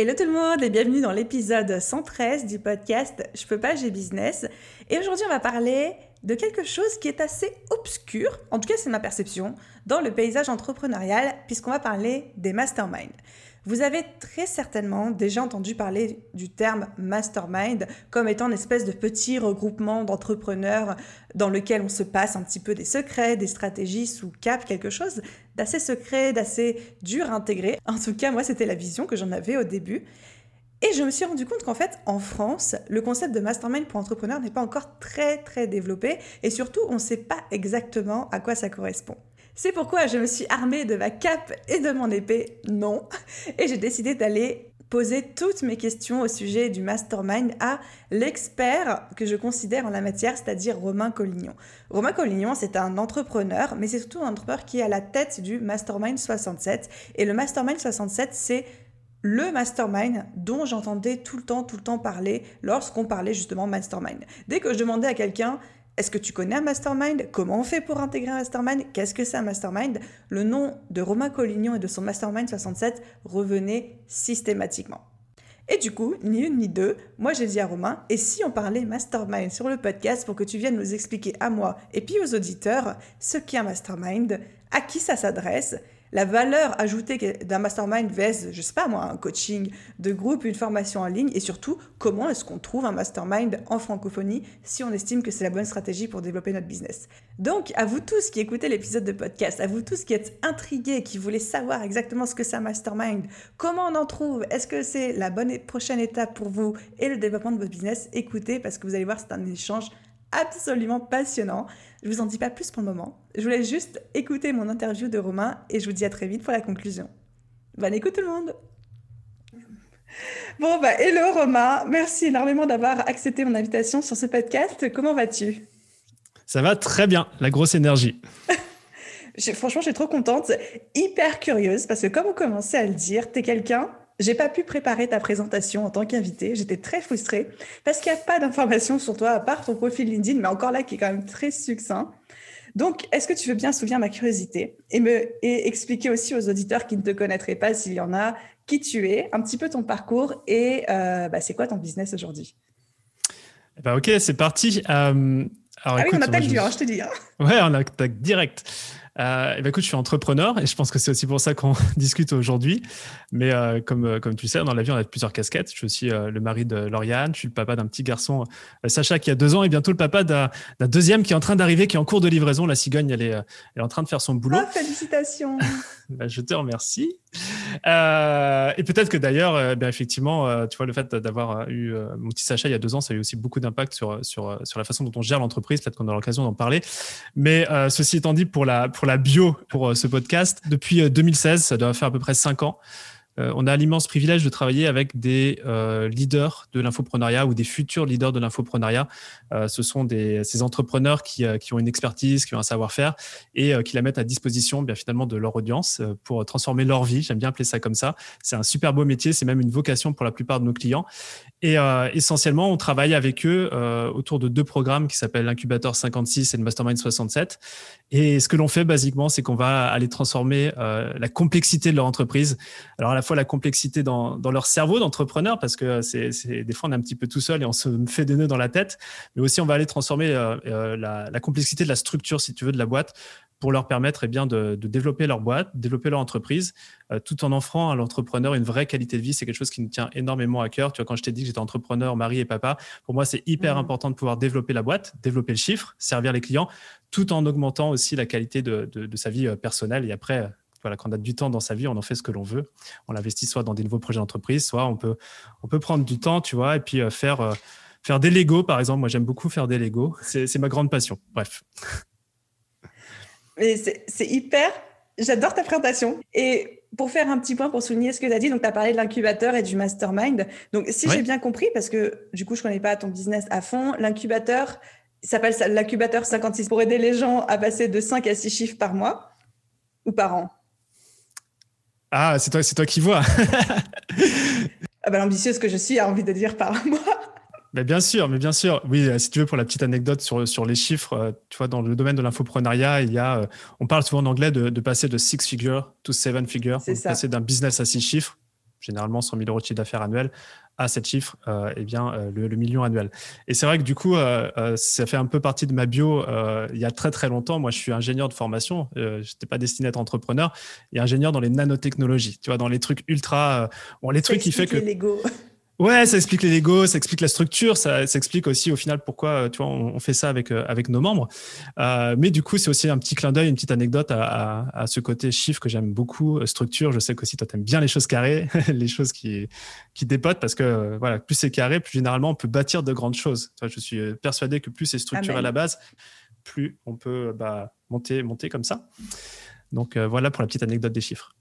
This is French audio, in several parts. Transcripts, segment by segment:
Hello tout le monde et bienvenue dans l'épisode 113 du podcast Je peux pas, j'ai business. Et aujourd'hui, on va parler de quelque chose qui est assez obscur, en tout cas c'est ma perception, dans le paysage entrepreneurial, puisqu'on va parler des masterminds. Vous avez très certainement déjà entendu parler du terme mastermind comme étant une espèce de petit regroupement d'entrepreneurs dans lequel on se passe un petit peu des secrets, des stratégies sous cap, quelque chose d'assez secret, d'assez dur à intégrer. En tout cas, moi, c'était la vision que j'en avais au début. Et je me suis rendu compte qu'en fait, en France, le concept de mastermind pour entrepreneurs n'est pas encore très très développé et surtout, on ne sait pas exactement à quoi ça correspond. C'est pourquoi je me suis armée de ma cape et de mon épée, non, et j'ai décidé d'aller poser toutes mes questions au sujet du mastermind à l'expert que je considère en la matière, c'est-à-dire Romain Collignon. Romain Collignon, c'est un entrepreneur, mais c'est surtout un entrepreneur qui est à la tête du Mastermind 67. Et le Mastermind 67, c'est le mastermind dont j'entendais tout le temps, tout le temps parler lorsqu'on parlait justement mastermind. Dès que je demandais à quelqu'un, est-ce que tu connais un mastermind? Comment on fait pour intégrer un mastermind? Qu'est-ce que c'est un mastermind? Le nom de Romain Collignon et de son mastermind 67 revenait systématiquement. Et du coup, ni une ni deux, moi j'ai dit à Romain, et si on parlait mastermind sur le podcast pour que tu viennes nous expliquer à moi et puis aux auditeurs ce qu'est un mastermind, à qui ça s'adresse? La valeur ajoutée d'un mastermind vs, je sais pas moi, un coaching de groupe, une formation en ligne, et surtout, comment est-ce qu'on trouve un mastermind en francophonie si on estime que c'est la bonne stratégie pour développer notre business? Donc, à vous tous qui écoutez l'épisode de podcast, à vous tous qui êtes intrigués, qui voulez savoir exactement ce que c'est un mastermind, comment on en trouve, est-ce que c'est la bonne prochaine étape pour vous et le développement de votre business, écoutez parce que vous allez voir, c'est un échange absolument passionnant. Je vous en dis pas plus pour le moment. Je voulais juste écouter mon interview de Romain et je vous dis à très vite pour la conclusion. Bonne écoute tout le monde Bon, bah, hello Romain, merci énormément d'avoir accepté mon invitation sur ce podcast. Comment vas-tu? Ça va très bien, la grosse énergie. Franchement, je suis trop contente, hyper curieuse, parce que comme on commençait à le dire, tu es quelqu'un j'ai pas pu préparer ta présentation en tant qu'invité. J'étais très frustrée parce qu'il n'y a pas d'informations sur toi à part ton profil LinkedIn, mais encore là qui est quand même très succinct. Donc, est-ce que tu veux bien souvenir ma curiosité et me et expliquer aussi aux auditeurs qui ne te connaîtraient pas, s'il y en a, qui tu es, un petit peu ton parcours et euh, bah, c'est quoi ton business aujourd'hui? Bah, Ok, c'est parti. Euh, alors, ah oui, on attaque dur, hein, je te dis. Hein. Ouais, on attaque direct. Euh, eh ben, écoute, je suis entrepreneur et je pense que c'est aussi pour ça qu'on discute aujourd'hui. Mais euh, comme, euh, comme tu sais, dans la vie, on a plusieurs casquettes. Je suis aussi le mari de Lauriane, je suis le papa d'un petit garçon, Sacha, qui a deux ans, et bientôt le papa d'un deuxième qui est en train d'arriver, qui est en cours de livraison. La cigogne, elle est, elle est en train de faire son boulot. Ah, félicitations bah, Je te remercie. et peut-être que d'ailleurs, ben, effectivement, tu vois, le fait d'avoir eu mon petit Sacha il y a deux ans, ça a eu aussi beaucoup d'impact sur, sur, sur la façon dont on gère l'entreprise. Peut-être qu'on aura l'occasion d'en parler. Mais ceci étant dit, pour la, pour la bio pour euh, ce podcast. Depuis 2016, euh, ça doit faire à peu près cinq ans, euh, on a l'immense privilège de travailler avec des leaders de l'infoprenariat ou des futurs leaders de l'infoprenariat. ce sont ces entrepreneurs qui, qui, ont une expertise, qui ont un savoir-faire et qui la mettent à disposition bien finalement de leur audience pour transformer leur vie. J'aime bien appeler ça comme ça. C'est un super beau métier, c'est même une vocation pour la plupart de nos clients. Et euh, essentiellement, on travaille avec eux euh, autour de deux programmes qui s'appellent l'incubateur 56 et le mastermind 67. Et ce que l'on fait basiquement, c'est qu'on va aller transformer euh, la complexité de leur entreprise. Alors à la fois la complexité dans, dans leur cerveau d'entrepreneur, parce que c'est, des fois on est un petit peu tout seul et on se fait des nœuds dans la tête, mais aussi on va aller transformer la, la complexité de la structure, si tu veux, de la boîte pour leur permettre eh bien, de, développer leur boîte, développer leur entreprise, euh, tout en offrant à l'entrepreneur une vraie qualité de vie. C'est quelque chose qui nous tient énormément à cœur. Tu vois, quand je t'ai dit que j'étais entrepreneur, mari et papa, pour moi, c'est hyper mmh. important de pouvoir développer la boîte, développer le chiffre, servir les clients, tout en augmentant aussi la qualité de, sa vie euh, personnelle. Et après, voilà, quand on a du temps dans sa vie, on en fait ce que l'on veut. On l'investit soit dans des nouveaux projets d'entreprise, soit on peut, on peut prendre du temps, tu vois, et puis euh, faire, faire des Legos, par exemple. Moi, j'aime beaucoup faire des Legos. C'est ma grande passion. Bref. C'est hyper J'adore ta présentation. Et pour faire un petit point, pour souligner ce que tu as dit, donc tu as parlé de l'incubateur et du mastermind. Donc, si j'ai bien compris, parce que du coup, je ne connais pas ton business à fond, l'incubateur s'appelle l'incubateur 56 pour aider les gens à passer de 5 à 6 chiffres par mois ou par an. Ah, c'est toi, c'est toi qui vois. ah bah, L'ambitieuse que je suis a envie de dire par mois. Mais bien sûr, mais bien sûr. Oui, euh, si tu veux, pour la petite anecdote sur, sur les chiffres, euh, tu vois, dans le domaine de l'infoprenariat, il y a, euh, on parle souvent en anglais de, passer de six figures to seven figures, donc passer d'un business à six chiffres, généralement 100 000 euros de chiffre d'affaires annuel, à sept chiffres, eh bien, le, million annuel. Et c'est vrai que du coup, ça fait un peu partie de ma bio. il y a très très longtemps, moi, je suis ingénieur de formation. je n'étais pas destiné à être entrepreneur. Et ingénieur dans les nanotechnologies. Tu vois, dans les trucs ultra, bon, les trucs qui fait que. Ouais, ça explique les Lego, ça explique la structure, ça, ça explique aussi au final pourquoi euh, tu vois, on, fait ça avec, euh, avec nos membres. Euh, mais du coup, c'est aussi un petit clin d'œil, une petite anecdote à, à, à ce côté chiffre que j'aime beaucoup, structure. Je sais qu'aussi toi, tu aimes bien les choses carrées, les choses qui, qui dépotent parce que voilà, plus c'est carré, plus généralement on peut bâtir de grandes choses. Je suis persuadé que plus c'est structuré à la base, plus on peut bah, monter, monter comme ça. Donc voilà pour la petite anecdote des chiffres.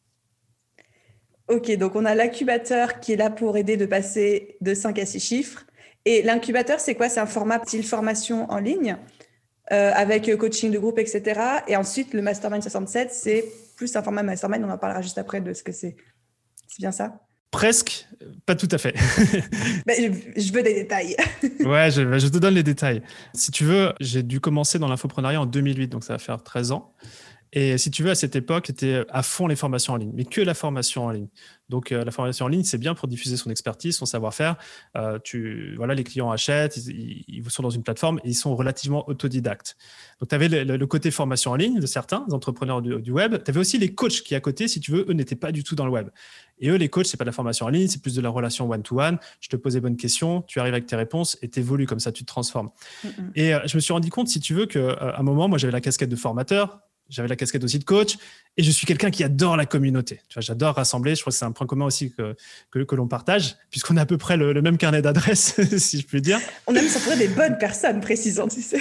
Ok, donc on a l'incubateur qui est là pour aider de passer de 5 à 6 chiffres. Et l'incubateur, c'est quoi? C'est un format style formation en ligne euh, avec coaching de groupe, etc. Et ensuite, le Mastermind 67, c'est plus un format Mastermind. On en parlera juste après de ce que c'est. C'est bien ça? Presque, pas tout à fait. Je veux des détails. ouais, je, je, te donne les détails. Si tu veux, j'ai dû commencer dans l'infoprenariat en 2008, donc ça va faire 13 ans. Et si tu veux, à cette époque, c'était à fond les formations en ligne, mais que la formation en ligne. Donc, euh, la formation en ligne, c'est bien pour diffuser son expertise, son savoir-faire. Euh, tu, voilà, les clients achètent, ils, sont dans une plateforme et ils sont relativement autodidactes. Donc, tu avais le, côté formation en ligne de certains entrepreneurs du, web. Tu avais aussi les coachs qui, à côté, si tu veux, eux n'étaient pas du tout dans le web. Et eux, les coachs, c'est pas de la formation en ligne, c'est plus de la relation one-to-one. Je te pose des bonnes questions, tu arrives avec tes réponses et tu évolues comme ça, tu te transformes. Et euh, je me suis rendu compte, si tu veux, qu'à un moment, moi, j'avais la casquette de formateur j'avais la casquette aussi de coach et je suis quelqu'un qui adore la communauté. J'adore rassembler. Je crois que c'est un point commun aussi que, que, l'on partage, puisqu'on a à peu près le, même carnet d'adresses, si je puis dire. On aime s'entourer des bonnes personnes, précisant, tu sais.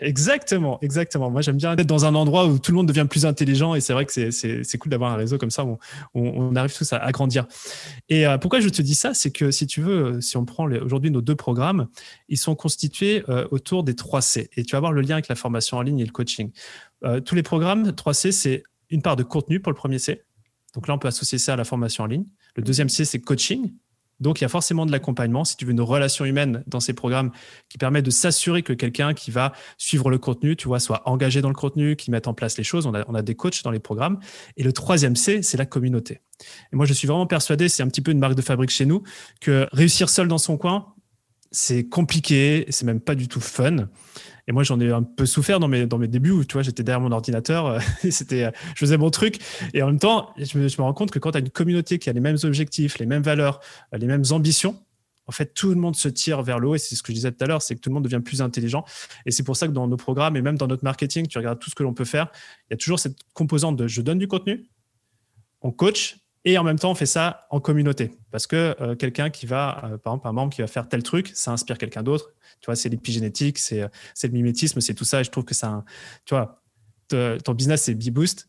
Exactement, exactement. Moi, j'aime bien être dans un endroit où tout le monde devient plus intelligent et c'est vrai que c'est cool d'avoir un réseau comme ça où on, arrive tous à, grandir. Et euh, pourquoi je te dis ça, c'est que si tu veux, si on prend aujourd'hui nos deux programmes, ils sont constitués euh, autour des 3 C et tu vas voir le lien avec la formation en ligne et le coaching. Euh, tous les programmes 3C, c'est une part de contenu pour le premier C. Donc là, on peut associer ça à la formation en ligne. Le deuxième C, c'est coaching. Donc, il y a forcément de l'accompagnement, si tu veux, une relation humaine dans ces programmes qui permet de s'assurer que quelqu'un qui va suivre le contenu, tu vois, soit engagé dans le contenu, qui mette en place les choses. On a, des coachs dans les programmes. Et le troisième C, c'est la communauté. Et moi, je suis vraiment persuadé, c'est un petit peu une marque de fabrique chez nous, que réussir seul dans son coin, c'est compliqué, c'est même pas du tout fun. Et moi, j'en ai un peu souffert dans mes, dans mes débuts où, tu vois, j'étais derrière mon ordinateur, euh, c'était, euh, je faisais mon truc. Et en même temps, je me, je me rends compte que quand tu as une communauté qui a les mêmes objectifs, les mêmes valeurs, euh, les mêmes ambitions, en fait, tout le monde se tire vers le haut. Et c'est ce que je disais tout à l'heure, c'est que tout le monde devient plus intelligent. Et c'est pour ça que dans nos programmes et même dans notre marketing, tu regardes tout ce que l'on peut faire, il y a toujours cette composante de je donne du contenu, on coach et en même temps, on fait ça en communauté. Parce que euh, quelqu'un qui va, euh, par exemple, un membre qui va faire tel truc, ça inspire quelqu'un d'autre. Tu vois, c'est l'épigénétique, c'est, euh, le mimétisme, c'est tout ça. Et je trouve que ça, tu vois, ton business, c'est B-Boost.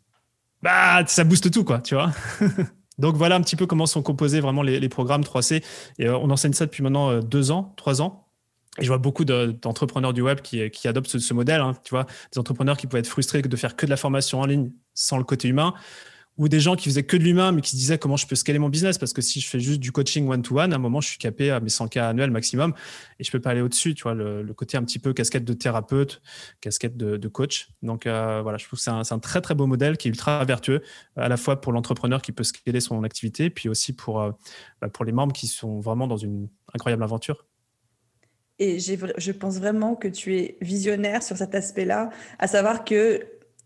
Bah, ça booste tout, quoi, tu vois. Donc voilà un petit peu comment sont composés vraiment les, programmes 3C. Et on enseigne ça depuis maintenant deux ans, trois ans. Et je vois beaucoup d'entrepreneurs du web qui, qui adoptent ce, modèle. Hein, tu vois, des entrepreneurs qui pouvaient être frustrés de faire que de la formation en ligne sans le côté humain ou des gens qui faisaient que de l'humain, mais qui se disaient comment je peux scaler mon business parce que si je fais juste du coaching one-to-one, à un moment, je suis capé à mes 100K annuels maximum et je peux pas aller au-dessus. Tu vois, le, côté un petit peu casquette de thérapeute, casquette de, coach. Donc euh, voilà, je trouve que c'est un, très très beau modèle qui est ultra vertueux, à la fois pour l'entrepreneur qui peut scaler son activité, puis aussi pour, euh, bah, pour les membres qui sont vraiment dans une incroyable aventure. Et je pense vraiment que tu es visionnaire sur cet aspect-là, à savoir que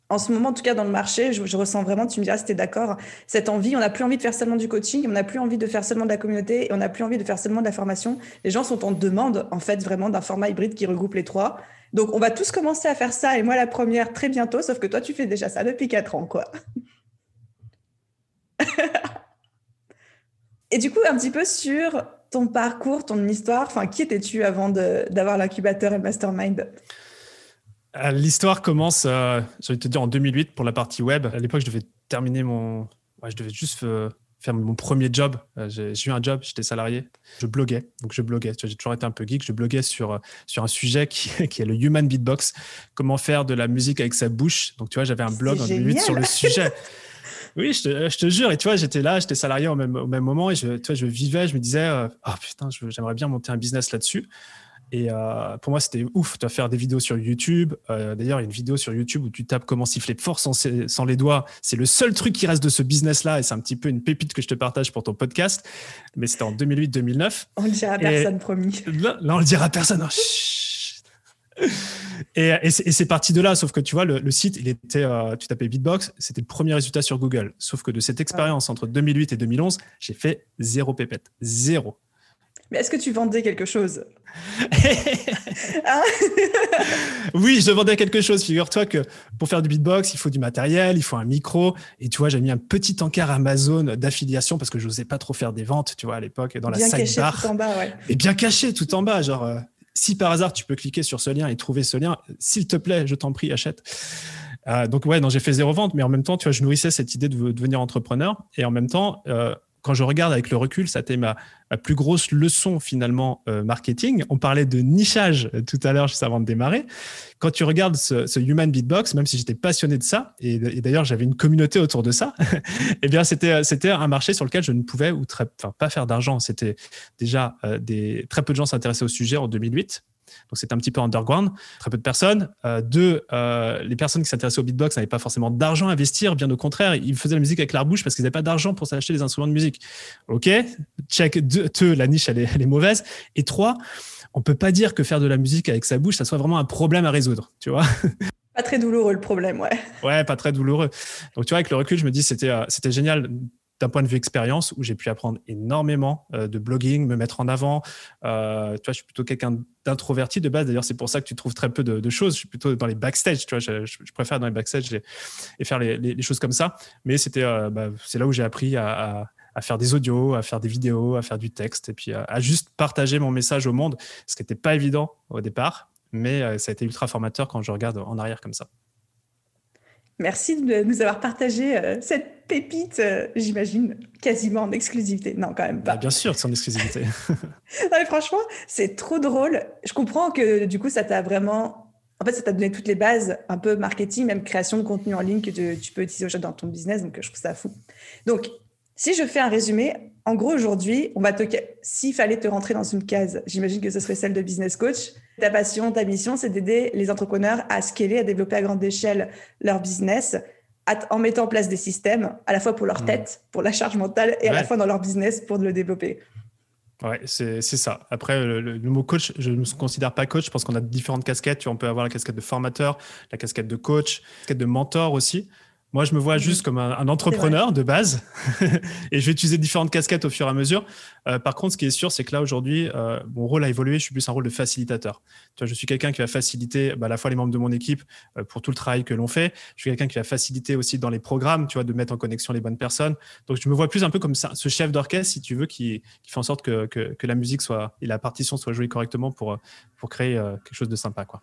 en ce moment, en tout cas dans le marché, je, ressens vraiment, tu me diras si tu es d'accord, cette envie, on n'a plus envie de faire seulement du coaching, on n'a plus envie de faire seulement de la communauté, on n'a plus envie de faire seulement de la formation. Les gens sont en demande, en fait, vraiment d'un format hybride qui regroupe les trois. Donc, on va tous commencer à faire ça, et moi la première très bientôt, sauf que toi, tu fais déjà ça depuis quatre ans, quoi. et du coup, un petit peu sur ton parcours, ton histoire, enfin, qui étais-tu avant d'avoir l'incubateur et le mastermind? L'histoire commence, euh, je vais te dire, en 2008 pour la partie web. À l'époque, je devais terminé mon. je devais juste faire mon premier job. j'ai eu un job, j'étais salarié. Je bloguais. Donc, je bloguais. J'ai toujours été un peu geek. Je bloguais sur, sur un sujet qui, qui, est le human beatbox. Comment faire de la musique avec sa bouche. Donc, tu vois, j'avais un blog en 2008 sur le sujet. Oui, je te, je te, jure. Et tu vois, j'étais là, j'étais salarié au même, au même moment et je, tu vois, je vivais, je me disais, ah oh, putain, j'aimerais bien monter un business là-dessus. Et euh, pour moi, c'était ouf de faire des vidéos sur YouTube. Euh, d'ailleurs, il y a une vidéo sur YouTube où tu tapes comment siffler fort sans, sans les doigts. C'est le seul truc qui reste de ce business-là et c'est un petit peu une pépite que je te partage pour ton podcast. Mais c'était en 2008-2009. On le dira à personne, promis. Là, on le dira à personne. Et, et c'est parti de là, sauf que tu vois, le, site, il était, euh, tu tapais Beatbox, c'était le premier résultat sur Google. Sauf que de cette expérience entre 2008 et 2011, j'ai fait zéro pépette. Zéro. Mais est-ce que tu vendais quelque chose ah. Oui, je vendais quelque chose. Figure-toi que pour faire du beatbox, il faut du matériel, il faut un micro. Et tu vois, j'ai mis un petit encart Amazon d'affiliation parce que je n'osais pas trop faire des ventes, tu vois, à l'époque, dans la bien caché tout en bas, ouais. Et bien caché tout en bas. Genre, euh, si par hasard tu peux cliquer sur ce lien et trouver ce lien, s'il te plaît, je t'en prie, achète. Euh, donc ouais, non, j'ai fait zéro vente, mais en même temps, tu vois, je nourrissais cette idée de, devenir entrepreneur. Et en même temps, euh, quand je regarde avec le recul, ça a été ma, plus grosse leçon finalement euh, marketing. On parlait de nichage euh, tout à l'heure juste avant de démarrer. Quand tu regardes ce, Human Beatbox, même si j'étais passionné de ça, et, d'ailleurs j'avais une communauté autour de ça, eh bien c'était c'était un marché sur lequel je ne pouvais ou très, pas faire d'argent. C'était déjà euh, des très peu de gens s'intéressaient au sujet en 2008. Donc c'était un petit peu underground, très peu de personnes. Euh, deux, euh, les personnes qui s'intéressaient au beatbox n'avaient pas forcément d'argent à investir, bien au contraire, ils faisaient la musique avec leur bouche parce qu'ils n'avaient pas d'argent pour s'acheter des instruments de musique. Ok, check. Deux, la niche elle est, mauvaise. Et trois, on peut pas dire que faire de la musique avec sa bouche, ça soit vraiment un problème à résoudre, tu vois. Pas très douloureux le problème, ouais. Ouais, pas très douloureux. Donc tu vois, avec le recul, je me dis c'était euh, c'était génial d'un point de vue expérience où j'ai pu apprendre énormément euh, de blogging, me mettre en avant. Euh, tu vois, je suis plutôt quelqu'un d'introverti de base. D'ailleurs, c'est pour ça que tu trouves très peu de, choses. Je suis plutôt dans les backstage. Tu vois, je, je, préfère dans les backstage et, faire les, choses comme ça. Mais c'était, euh, bah, c'est là où j'ai appris à, faire des audios, à faire des vidéos, à faire du texte et puis à, à juste partager mon message au monde, ce qui n'était pas évident au départ, mais ça a été ultra formateur quand je regarde en arrière comme ça. Merci de nous avoir partagé euh, cette pépite, euh, j'imagine, quasiment en exclusivité. Non, quand même pas. Bah, bien sûr, c'est en exclusivité. non, franchement, c'est trop drôle. Je comprends que du coup, ça t'a vraiment. En fait, ça t'a donné toutes les bases, un peu marketing, même création de contenu en ligne que tu, peux utiliser dans ton business. Donc, je trouve ça fou. Donc, si je fais un résumé, en gros, aujourd'hui, on va te. S'il fallait te rentrer dans une case, j'imagine que ce serait celle de business coach. Ta passion, ta mission, c'est d'aider les entrepreneurs à scaler, à développer à grande échelle leur business en mettant en place des systèmes, à la fois pour leur mmh. tête, pour la charge mentale, et à la fois dans leur business pour le développer. Ouais, c'est ça. Après, le, mot coach, je ne me considère pas coach. Je pense qu'on a différentes casquettes. On peut avoir la casquette de formateur, la casquette de coach, la casquette de mentor aussi. Moi, je me vois juste comme un, entrepreneur de base et je vais utiliser différentes casquettes au fur et à mesure. Euh, par contre, ce qui est sûr, c'est que là, aujourd'hui, euh, mon rôle a évolué. Je suis plus un rôle de facilitateur. Tu vois, je suis quelqu'un qui va faciliter bah, à la fois les membres de mon équipe euh, pour tout le travail que l'on fait. Je suis quelqu'un qui va faciliter aussi dans les programmes, tu vois, de mettre en connexion les bonnes personnes. Donc, je me vois plus un peu comme ça, ce chef d'orchestre, si tu veux, qui, qui fait en sorte que, que, que, la musique soit et la partition soit jouée correctement pour, pour créer quelque chose de sympa, quoi.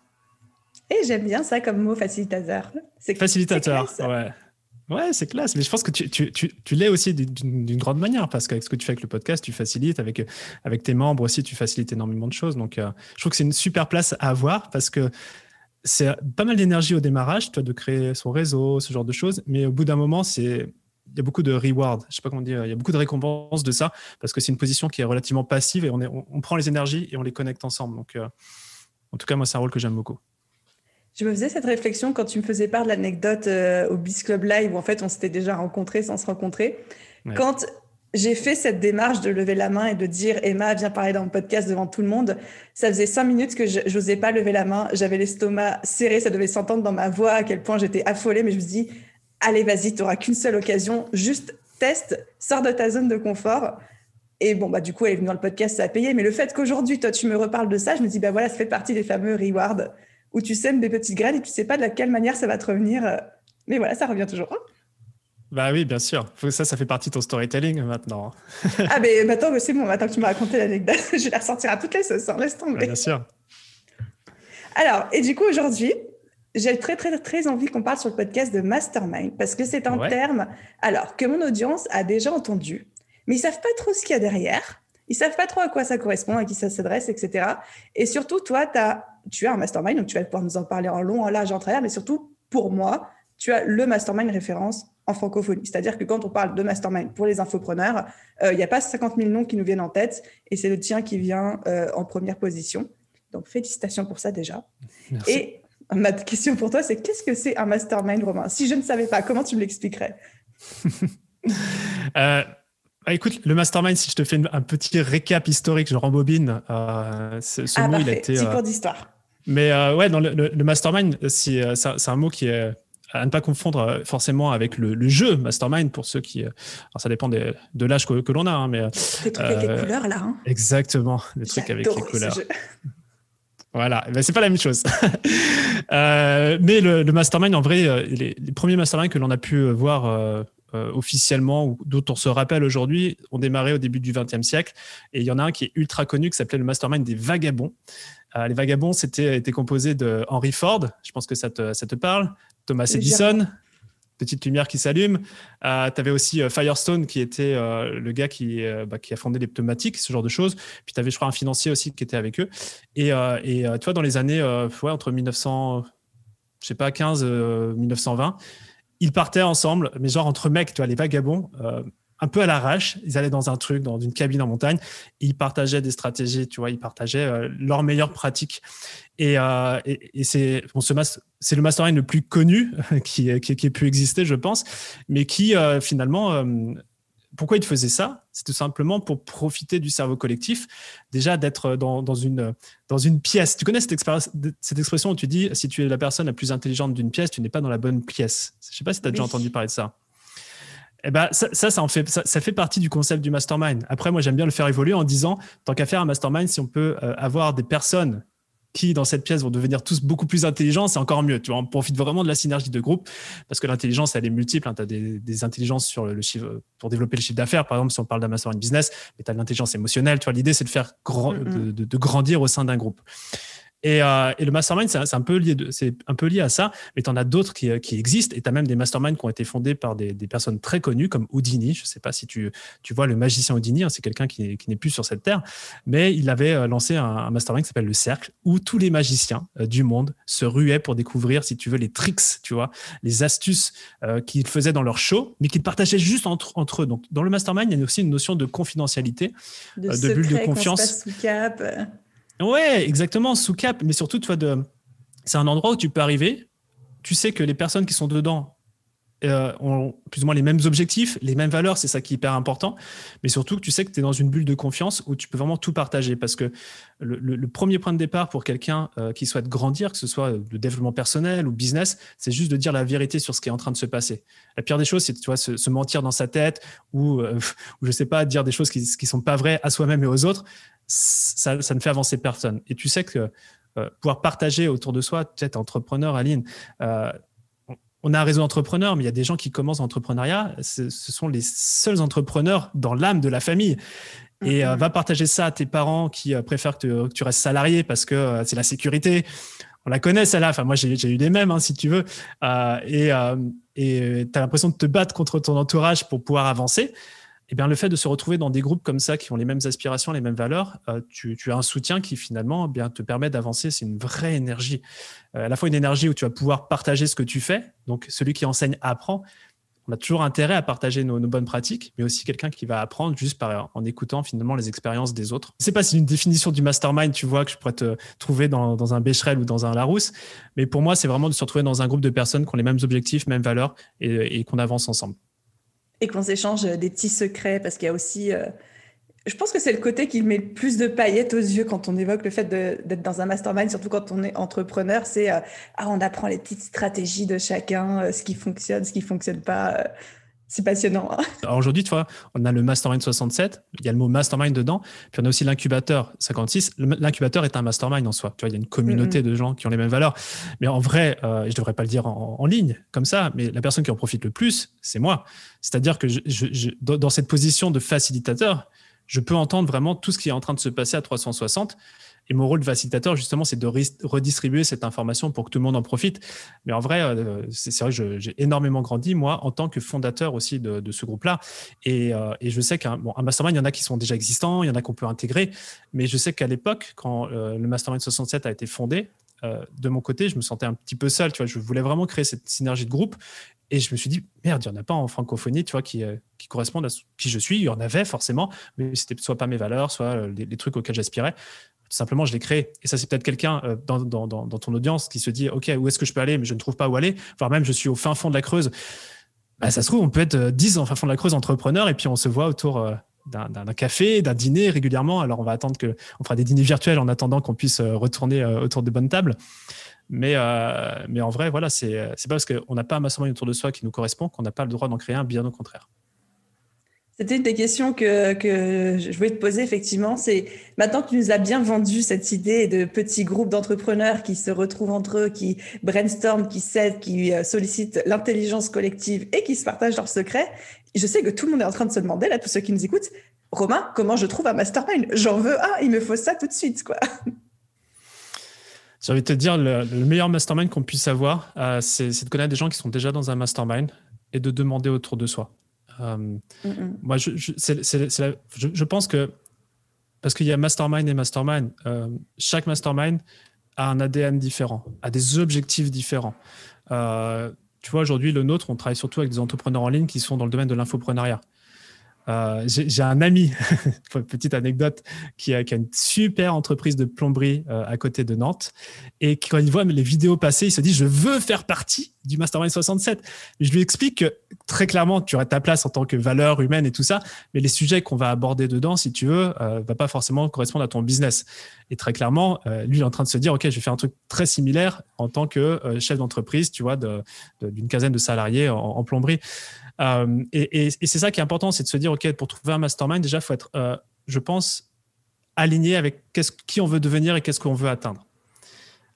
Et j'aime bien ça comme mot facilitateur. Facilitateur, ouais. Ouais, c'est classe. Mais je pense que tu, tu, tu, tu l'es aussi d'une grande manière parce qu'avec ce que tu fais avec le podcast, tu facilites. Avec, avec tes membres aussi, tu facilites énormément de choses. Donc, euh, je trouve que c'est une super place à avoir parce que c'est pas mal d'énergie au démarrage, toi, de créer son réseau, ce genre de choses. Mais au bout d'un moment, c'est il y a beaucoup de reward, je sais pas comment dire, il y a beaucoup de récompenses de ça parce que c'est une position qui est relativement passive et on, est, on, prend les énergies et on les connecte ensemble. Donc, euh, en tout cas, moi, c'est un rôle que j'aime beaucoup. Je me faisais cette réflexion quand tu me faisais part de l'anecdote euh, au Biz Club Live où en fait on s'était déjà rencontrés sans se rencontrer. Quand j'ai fait cette démarche de lever la main et de dire Emma, viens parler dans le podcast devant tout le monde, ça faisait cinq minutes que je n'osais pas lever la main. J'avais l'estomac serré, ça devait s'entendre dans ma voix à quel point j'étais affolée, mais je me suis dit allez, vas-y, tu n'auras qu'une seule occasion, juste teste, sors de ta zone de confort. Et bon, bah, du coup, elle est venue dans le podcast, ça a payé. Mais le fait qu'aujourd'hui, toi, tu me reparles de ça, je me dis, bah voilà, ça fait partie des fameux rewards où tu sèmes des petites graines et tu sais pas de quelle manière ça va te revenir. Mais voilà, ça revient toujours. Bah oui, bien sûr. Ça, ça fait partie de ton storytelling maintenant. ah, mais maintenant, c'est bon. Maintenant que tu m'as raconté l'anecdote, je vais la ressortir à toutes les sauces. Hein, laisse tomber. bien sûr. Alors, et du coup, aujourd'hui, j'ai très, très, très envie qu'on parle sur le podcast de mastermind parce que c'est un terme, alors, que mon audience a déjà entendu, mais ils savent pas trop ce qu'il y a derrière. Ils savent pas trop à quoi ça correspond, à qui ça s'adresse, etc. Et surtout, toi, as, tu as un mastermind, donc tu vas pouvoir nous en parler en long, en large, en travers, mais surtout, pour moi, tu as le mastermind référence en francophonie. C'est-à-dire que quand on parle de mastermind pour les infopreneurs, euh, il n'y a pas 50 000 noms qui nous viennent en tête et c'est le tien qui vient euh, en première position. Donc, félicitations pour ça déjà. Merci. Et ma question pour toi, c'est qu'est-ce que c'est un mastermind, Romain? Si je ne savais pas, comment tu me l'expliquerais? Euh, bah, écoute, le mastermind, si je te fais un petit récap historique, je rembobine. Euh, ce, ah, mot, il a été. Petit cours d'histoire. Mais ouais, dans le, le mastermind, c'est un mot qui est à ne pas confondre euh, forcément avec le, jeu Mastermind pour ceux qui. Euh, alors ça dépend de l'âge que, l'on a, hein, mais. Des trucs avec les euh, couleurs là. Hein. Exactement, des trucs avec les couleurs. Voilà, ben, c'est pas la même chose. mais le, Mastermind, en vrai, les, premiers Mastermind que l'on a pu voir officiellement ou dont on se rappelle aujourd'hui ont démarré au début du XXe siècle. Et il y en a un qui est ultra connu qui s'appelait le Mastermind des Vagabonds. les Vagabonds, c'était était composé de Henry Ford, je pense que ça te, ça te parle, Thomas Edison, petite lumière qui s'allume. Euh, tu avais aussi euh, Firestone, qui était euh, le gars qui, bah, qui, a fondé les pneumatiques, ce genre de choses. Puis tu avais, je crois, un financier aussi qui était avec eux. Et, et tu vois, dans les années, ouais, entre 1900, je sais pas, 15, 1920, ils partaient ensemble, mais genre entre mecs, tu vois, les vagabonds un peu à l'arrache. Ils allaient dans un truc, dans une cabine en montagne, ils partageaient des stratégies, tu vois, ils partageaient euh, leurs meilleures pratiques. Et, euh, c'est c'est le mastermind le plus connu qui, qui, qui, ait pu exister, je pense, mais qui euh, finalement, pourquoi ils faisaient ça? C'est tout simplement pour profiter du cerveau collectif, déjà d'être dans, dans, une, dans une pièce. Tu connais cette, cette expression où tu dis, si tu es la personne la plus intelligente d'une pièce, tu n'es pas dans la bonne pièce. Je ne sais pas si tu as déjà entendu parler de ça. Eh ben, ça, ça, en fait, ça, fait partie du concept du mastermind. Après, moi, j'aime bien le faire évoluer en disant, tant qu'à faire un mastermind, si on peut euh, avoir des personnes qui, dans cette pièce, vont devenir tous beaucoup plus intelligents, c'est encore mieux. Tu vois, on profite vraiment de la synergie de groupe parce que l'intelligence, elle est multiple. Hein. Tu as des, intelligences sur le, chiffre, pour développer le chiffre d'affaires, par exemple, si on parle mastermind business, mais tu as l'intelligence émotionnelle. Tu vois, l'idée, c'est de faire grand, de, grandir au sein d'un groupe. Euh, et, le mastermind, c'est un, peu lié c'est un peu lié à ça, mais tu en as d'autres qui, euh, qui, existent. Et tu as même des masterminds qui ont été fondés par des, personnes très connues, comme Houdini. Je ne sais pas si tu, tu vois le magicien Houdini, hein, c'est quelqu'un qui, n'est plus sur cette terre, mais il avait euh, lancé un, mastermind qui s'appelle le Cercle, où tous les magiciens du monde se ruaient pour découvrir, si tu veux, les tricks, tu vois, les astuces qu'ils faisaient dans leur show, mais qu'ils partageaient juste entre, entre eux. Donc, dans le mastermind, il y a aussi une notion de confidentialité, de, de bulle de confiance. cap. Ouais, exactement, sous cap, mais surtout, tu vois, de... c'est un endroit où tu peux arriver, tu sais que les personnes qui sont dedans euh, ont plus ou moins les mêmes objectifs, les mêmes valeurs, c'est ça qui est hyper important, mais surtout que tu sais que tu es dans une bulle de confiance où tu peux vraiment tout partager, parce que le, premier point de départ pour quelqu'un euh, qui souhaite grandir, que ce soit de développement personnel ou business, c'est juste de dire la vérité sur ce qui est en train de se passer. La pire des choses, c'est tu vois, se, mentir dans sa tête ou, euh, ou, je sais pas, dire des choses qui ne sont pas vraies à soi-même et aux autres ça, ne fait avancer personne. Et tu sais que euh, pouvoir partager autour de soi, es entrepreneur, Aline, on a un réseau d'entrepreneurs, mais il y a des gens qui commencent l'entrepreneuriat, ce, sont les seuls entrepreneurs dans l'âme de la famille. Et euh, mm-hmm. va partager ça à tes parents qui préfèrent que, tu restes salarié parce que c'est la sécurité. On la connaît, celle-là. Enfin, moi, j'ai eu des mêmes, hein, si tu veux. et tu as l'impression de te battre contre ton entourage pour pouvoir avancer eh bien, le fait de se retrouver dans des groupes comme ça qui ont les mêmes aspirations, les mêmes valeurs, euh, tu, as un soutien qui finalement eh bien, te permet d'avancer. C'est une vraie énergie. Euh, à la fois une énergie où tu vas pouvoir partager ce que tu fais. Donc, celui qui enseigne apprend. On a toujours intérêt à partager nos, bonnes pratiques, mais aussi quelqu'un qui va apprendre juste par, en écoutant finalement les expériences des autres. Je ne sais pas si c'est une définition du mastermind, tu vois, que je pourrais te trouver dans, un Becherel ou dans un Larousse, mais pour moi, c'est vraiment de se retrouver dans un groupe de personnes qui ont les mêmes objectifs, mêmes valeurs et qu'on avance ensemble et qu'on s'échange des petits secrets parce qu'il y a aussi. Euh, je pense que c'est le côté qui met le plus de paillettes aux yeux quand on évoque le fait d'être dans un mastermind, surtout quand on est entrepreneur. C'est euh, ah, on apprend les petites stratégies de chacun, euh, ce qui fonctionne, ce qui fonctionne pas. C'est passionnant. Hein. Alors aujourd'hui, tu vois, on a le Mastermind 67, il y a le mot Mastermind dedans, puis on a aussi l'incubateur 56. L'incubateur est un Mastermind en soi. Tu vois, il y a une communauté de gens qui ont les mêmes valeurs. Mais en vrai, euh, je ne devrais pas le dire en, ligne comme ça, mais la personne qui en profite le plus, c'est moi. C'est-à-dire que je, dans cette position de facilitateur, je peux entendre vraiment tout ce qui est en train de se passer à 360 Et mon rôle de facilitateur, justement, c'est de redistribuer cette information pour que tout le monde en profite. Mais en vrai, euh, c'est vrai que j'ai énormément grandi, moi, en tant que fondateur aussi de, ce groupe-là. Euh, et, je sais qu'un mastermind, il y en a qui sont déjà existants, il y en a qu'on peut intégrer. Mais je sais qu'à l'époque, quand euh, le mastermind 67 a été fondé, de mon côté, je me sentais un petit peu seul. Tu vois, je voulais vraiment créer cette synergie de groupe. Et je me suis dit, merde, il n'y en a pas en francophonie, tu vois, qui, qui correspondent à qui je suis. Il y en avait forcément, mais c'était soit pas mes valeurs, soit les, les trucs auxquels j'aspirais simplement, je l'ai créé. Et ça, c'est peut-être quelqu'un euh, dans, dans, ton audience qui se dit, OK, où est-ce que je peux aller, mais je ne trouve pas où aller, voire même je suis au fin fond de la Creuse. Bah, ça se trouve, on peut être 10 en fin fond de la Creuse entrepreneur et puis on se voit autour euh, d'un café, d'un dîner régulièrement. Alors, on va attendre que, on fera des dîners virtuels en attendant qu'on puisse euh, retourner autour de bonnes tables. Mais, mais en vrai, voilà, c'est pas parce qu'on n'a pas un mastermind autour de soi qui nous correspond qu'on n'a pas le droit d'en créer un, bien au contraire. C'était une des questions que, je voulais te poser, effectivement. C'est maintenant que tu nous as bien vendu cette idée de petits groupes d'entrepreneurs qui se retrouvent entre eux, qui brainstorment, qui s'aident, qui euh, sollicitent l'intelligence collective et qui se partagent leurs secrets. Je sais que tout le monde est en train de se demander, là, tous ceux qui nous écoutent, Romain, comment je trouve un mastermind? J'en veux un, il me faut ça tout de suite, quoi. J'ai envie de te dire, le, meilleur mastermind qu'on puisse avoir, euh, c'est de connaître des gens qui sont déjà dans un mastermind et de demander autour de soi. Moi, je, je, pense que parce qu'il y a mastermind et mastermind, euh, chaque mastermind a un ADN différent, a des objectifs différents. Euh, tu vois, aujourd'hui, le nôtre, on travaille surtout avec des entrepreneurs en ligne qui sont dans le domaine de l'infoprenariat. Euh, j'ai un ami, petite anecdote, qui a, une super entreprise de plomberie euh, à côté de Nantes. Et quand il voit les vidéos passer, il se dit Je veux faire partie du Mastermind 67. je lui explique que très clairement, tu aurais ta place en tant que valeur humaine et tout ça, mais les sujets qu'on va aborder dedans, si tu veux, euh, va pas forcément correspondre à ton business. Et très clairement, lui, il est en train de se dire Ok, je vais faire un truc très similaire en tant que chef d'entreprise, tu vois, d'une quinzaine de salariés en plomberie. Euh, et, c'est ça qui est important, c'est de se dire, OK, pour trouver un mastermind, déjà, il faut être, euh, je pense, aligné avec qui on veut devenir et qu'est-ce qu'on veut atteindre.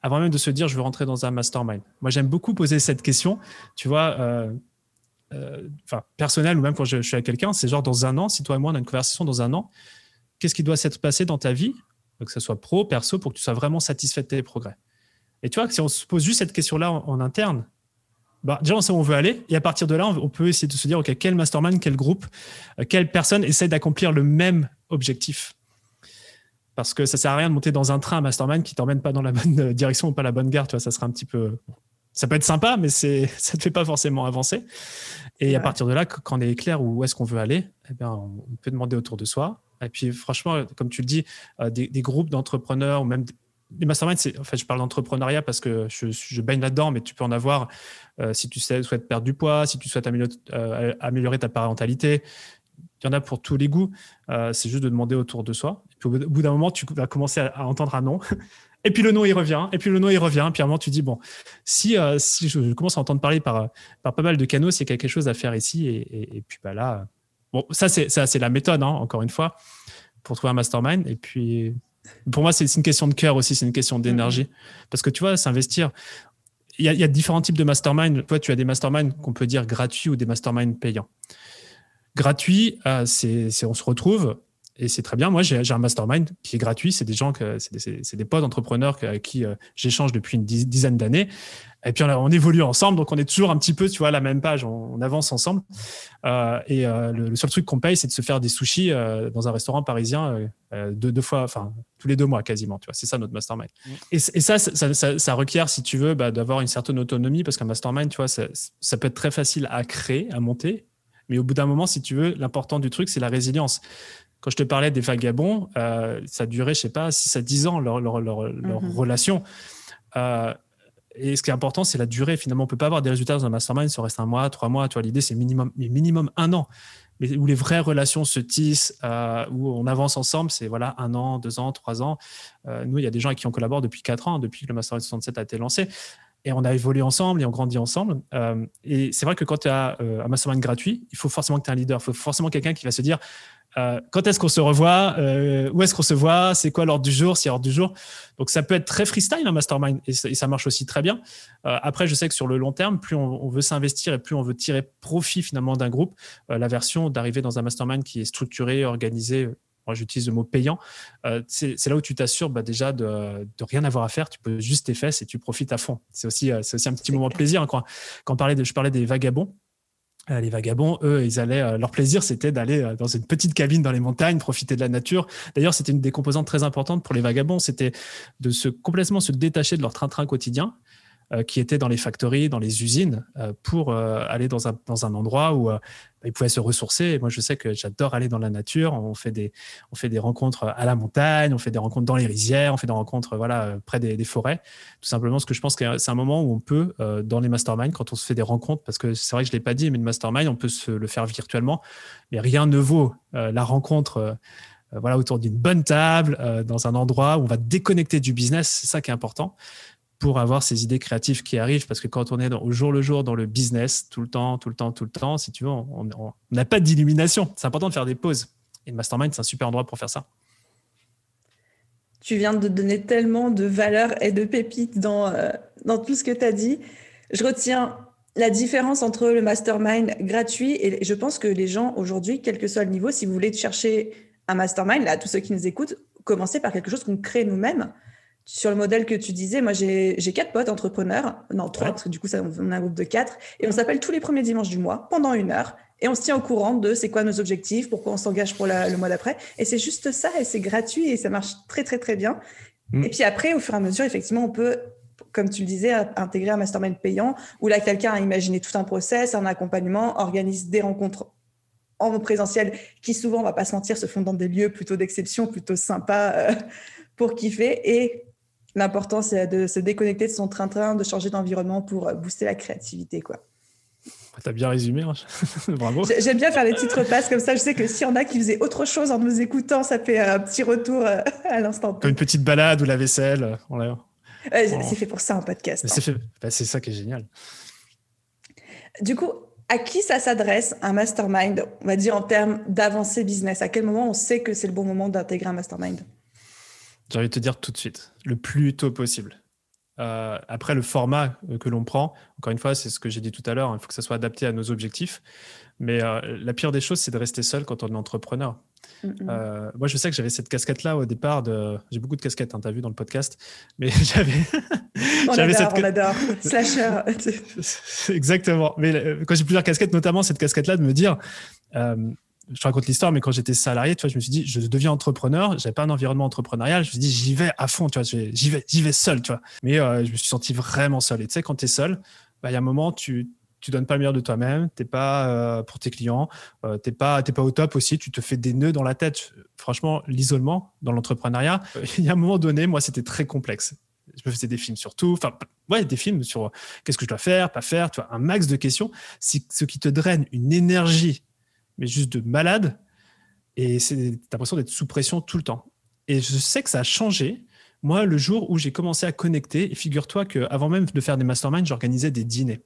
Avant même de se dire, je veux rentrer dans un mastermind. Moi, j'aime beaucoup poser cette question, tu vois, euh, enfin, personnel ou même quand je, suis avec quelqu'un, c'est genre dans un an, si toi et moi on a une conversation dans un an, qu'est-ce qui doit s'être passé dans ta vie, que ce soit pro, perso, pour que tu sois vraiment satisfait de tes progrès? Et tu vois, si on se pose juste cette question-là en interne, bah, déjà, on sait où on veut aller. Et à partir de là, on peut essayer de se dire, OK, quel mastermind, quel groupe, euh, quelle personne essaie d'accomplir le même objectif? Parce que ça sert à rien de monter dans un train mastermind qui t'emmène pas dans la bonne euh, direction ou pas la bonne gare. Tu vois, ça sera un petit peu. Ça peut être sympa, mais c'est, ça ne te fait pas forcément avancer. Et à partir de là, quand on est clair où est-ce qu'on veut aller, eh bien, on peut demander autour de soi. Et puis, franchement, comme tu le dis, euh, des, des groupes d'entrepreneurs ou même les masterminds, en fait, je parle d'entrepreneuriat parce que je, baigne là-dedans, mais tu peux en avoir euh, si tu souhaites perdre du poids, si tu souhaites améliorer, euh, améliorer ta parentalité. Il y en a pour tous les goûts. Euh, c'est juste de demander autour de soi. Et puis, au bout d'un moment, tu vas commencer à, entendre un non. Et puis le nom, il revient. Et puis le nom, il revient. Puis à un moment, tu dis, bon, si, je commence à entendre parler par, pas mal de canaux, c'est quelque chose à faire ici. Et, puis bah, là, bon, ça, c'est, ça, c'est la méthode, hein, encore une fois, pour trouver un mastermind. Et puis, pour moi, c'est une question de cœur aussi, c'est une question d'énergie. Mm-hmm. Parce que tu vois, s'investir. Il y, a, différents types de mastermind. Toi, tu as des masterminds qu'on peut dire gratuits ou des masterminds payants. Gratuit, euh, c'est on se retrouve et c'est très bien. Moi, j'ai un mastermind qui est gratuit. C'est des gens, c'est des, des, potes entrepreneurs avec qui euh, j'échange depuis une dizaine d'années. Et puis on, évolue ensemble, donc on est toujours un petit peu, tu vois, à la même page, on, avance ensemble. Euh, et euh, le, seul truc qu'on paye, c'est de se faire des sushis euh, dans un restaurant parisien deux, deux, fois, enfin tous les deux mois quasiment, tu vois. C'est ça notre mastermind. Mmh. Et, ça, ça, requiert, si tu veux, bah, d'avoir une certaine autonomie, parce qu'un mastermind, tu vois, ça, ça peut être très facile à créer, à monter. Mais au bout d'un moment, si tu veux, l'important du truc, c'est la résilience quand je te parlais des vagabonds, euh, ça durait, je sais pas, 6 à 10 ans, leur, leur, leur, mmh. relation. Euh, et ce qui est important, c'est la durée. Finalement, on peut pas avoir des résultats dans un mastermind, ça reste un mois, trois mois. Tu vois, l'idée, c'est minimum, minimum un an. Mais où les vraies relations se tissent, euh, où on avance ensemble, c'est voilà un an, deux ans, trois ans. Euh, nous, il y a des gens avec qui on collabore depuis quatre ans, depuis que le Mastermind 67 a été lancé. Et on a évolué ensemble et on grandit ensemble. Euh, et c'est vrai que quand tu as un mastermind gratuit, il faut forcément que tu aies un leader. Il faut forcément quelqu'un qui va se dire euh, quand est-ce qu'on se revoit? Euh, Où est-ce qu'on se voit? C'est quoi l'ordre du jour? C'est l'ordre du jour. Donc ça peut être très freestyle un mastermind et ça, marche aussi très bien. Euh, après, je sais que sur le long terme, plus on, veut s'investir et plus on veut tirer profit finalement d'un groupe, la version d'arriver dans un mastermind qui est structuré, organisé, moi j'utilise le mot payant, c'est là où tu t'assures bah, déjà de, de, rien avoir à faire, tu peux juste tes fesses et tu profites à fond. C'est aussi, un petit moment de plaisir. Hein, quand, quand parlait de, je parlais des vagabonds, les vagabonds, eux, ils allaient, leur plaisir, c'était d'aller dans une petite cabine dans les montagnes, profiter de la nature. D'ailleurs, c'était une des composantes très importantes pour les vagabonds, c'était de se complètement se détacher de leur train-train quotidien euh, qui étaient dans les factories, dans les usines, euh, pour euh, aller dans un, dans un endroit où ils pouvaient se ressourcer. moi, je sais que j'adore aller dans la nature. On fait, des, rencontres à la montagne, on fait des rencontres dans les rizières, on fait des rencontres voilà, près des, forêts. Tout simplement, ce que je pense que c'est un moment où on peut, dans les masterminds, quand on se fait des rencontres, parce que c'est vrai que je ne l'ai pas dit, mais le mastermind, on peut se le faire virtuellement, mais rien ne vaut la rencontre voilà, autour d'une bonne table, dans un endroit où on va déconnecter du business. C'est ça qui est important pour avoir ces idées créatives qui arrivent. Parce que quand on est au jour le jour dans le business, tout le temps, tout le temps, tout le temps, si tu veux, on n'a pas d'illumination. C'est important de faire des pauses. Et le mastermind, c'est un super endroit pour faire ça. Tu viens de donner tellement de valeur et de pépites dans, euh, dans tout ce que tu as dit. Je retiens la différence entre le mastermind gratuit et je pense que les gens aujourd'hui, quel que soit le niveau, si vous voulez chercher un mastermind, là, tous ceux qui nous écoutent, commencez par quelque chose qu'on crée nous-mêmes sur le modèle que tu disais, moi j'ai quatre potes entrepreneurs, non trois, parce que du coup ça, on a un groupe de quatre, et on s'appelle tous les premiers dimanches du mois pendant une heure, et on se tient au courant de c'est quoi nos objectifs, pourquoi on s'engage pour le mois d'après, et c'est juste ça, et c'est gratuit, et ça marche très très très bien. Mm. Et puis après, au fur et à mesure, effectivement, on peut, comme tu le disais, intégrer un mastermind payant, où là quelqu'un a imaginé tout un process, un accompagnement, organise des rencontres en présentiel, qui souvent, on va pas se mentir, se font dans des lieux plutôt d'exception, plutôt sympas euh, pour kiffer, et L'important, c'est de se déconnecter de son train-train, de changer d'environnement pour euh, booster la créativité. quoi. T'as bien résumé, hein. bravo. J'aime bien faire les petites passes comme ça. Je sais que s'il y en a qui faisaient autre chose en nous écoutant, ça fait un petit retour euh, à l'instant. Comme une petite balade ou la vaisselle. c'est fait pour ça un podcast. Hein. Bah, c'est ça qui est génial. Du coup, à qui ça s'adresse un mastermind, on va dire en termes d'avancée business? À quel moment on sait que c'est le bon moment d'intégrer un mastermind? J'ai envie de te dire tout de suite, le plus tôt possible. Euh, après, le format euh, que l'on prend, encore une fois, c'est ce que j'ai dit tout à l'heure, il faut que ça soit adapté à nos objectifs. Mais euh, la pire des choses, c'est de rester seul quand on est entrepreneur. moi, je sais que j'avais cette casquette-là au départ. De... J'ai beaucoup de casquettes, hein, tu as vu dans le podcast. Mais j'avais. on adore, cette... on adore. Slasher. Exactement. Mais quand j'ai plusieurs casquettes, notamment cette casquette-là de me dire je te raconte l'histoire, mais quand j'étais salarié, tu vois, je me suis dit, je deviens entrepreneur. J'avais pas un environnement entrepreneurial. Je me suis dit, j'y vais à fond, tu vois, j'y vais, j'y vais seul, tu vois. Mais euh, je me suis senti vraiment seul. Et tu sais, quand tu es seul, bah, il y a un moment, tu, tu donnes pas le meilleur de toi-même, t'es pas euh, pour tes clients, euh, t'es pas, t'es pas au top aussi, tu te fais des nœuds dans la tête. Franchement, l'isolement dans l'entrepreneuriat, il y a un moment donné, moi, c'était très complexe. Je me faisais des films sur tout, enfin, ouais, des films sur qu'est-ce que je dois faire, pas faire, tu vois, un max de questions. Ce qui te draine une énergie mais juste de malade. Et c'est l'impression d'être sous pression tout le temps. Et je sais que ça a changé. Moi, le jour où j'ai commencé à connecter, et figure-toi qu'avant même de faire des masterminds, j'organisais des dîners.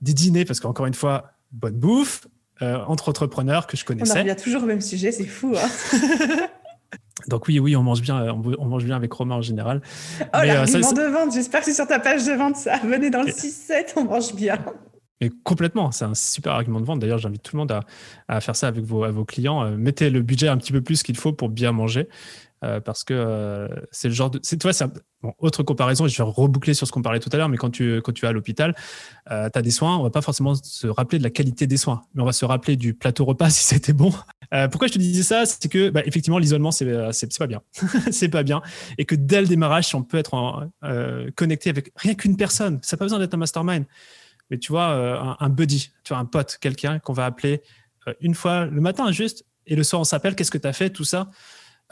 Des dîners, parce qu'encore une fois, bonne bouffe, euh, entre entrepreneurs que je connaissais. On revient toujours au même sujet, c'est fou. Hein Donc oui, oui, on mange bien, on, mange bien avec Romain en général. Oh, l'argument euh, de vente, j'espère que c'est sur ta page de vente, ça. Venez dans le 6-7, on mange bien. Et complètement, c'est un super argument de vente. D'ailleurs, j'invite tout le monde à, faire ça avec vos, clients. Euh, mettez le budget un petit peu plus qu'il faut pour bien manger. Euh, parce que euh, c'est le genre de. Tu vois, c'est autre comparaison, je vais reboucler sur ce qu'on parlait tout à l'heure, mais quand tu, es à l'hôpital, tu as des soins, on va pas forcément se rappeler de la qualité des soins, mais on va se rappeler du plateau repas si c'était bon. pourquoi je te disais ça? C'est que, bah, effectivement, l'isolement, c'est pas bien. c'est pas bien. Et que dès le démarrage, on peut être connecté avec rien qu'une personne, ça n'a pas besoin d'être un mastermind mais tu vois, euh, un, buddy, tu vois, un pote, quelqu'un qu'on va appeler euh, une fois le matin juste, et le soir on s'appelle, qu'est-ce que tu as fait, tout ça,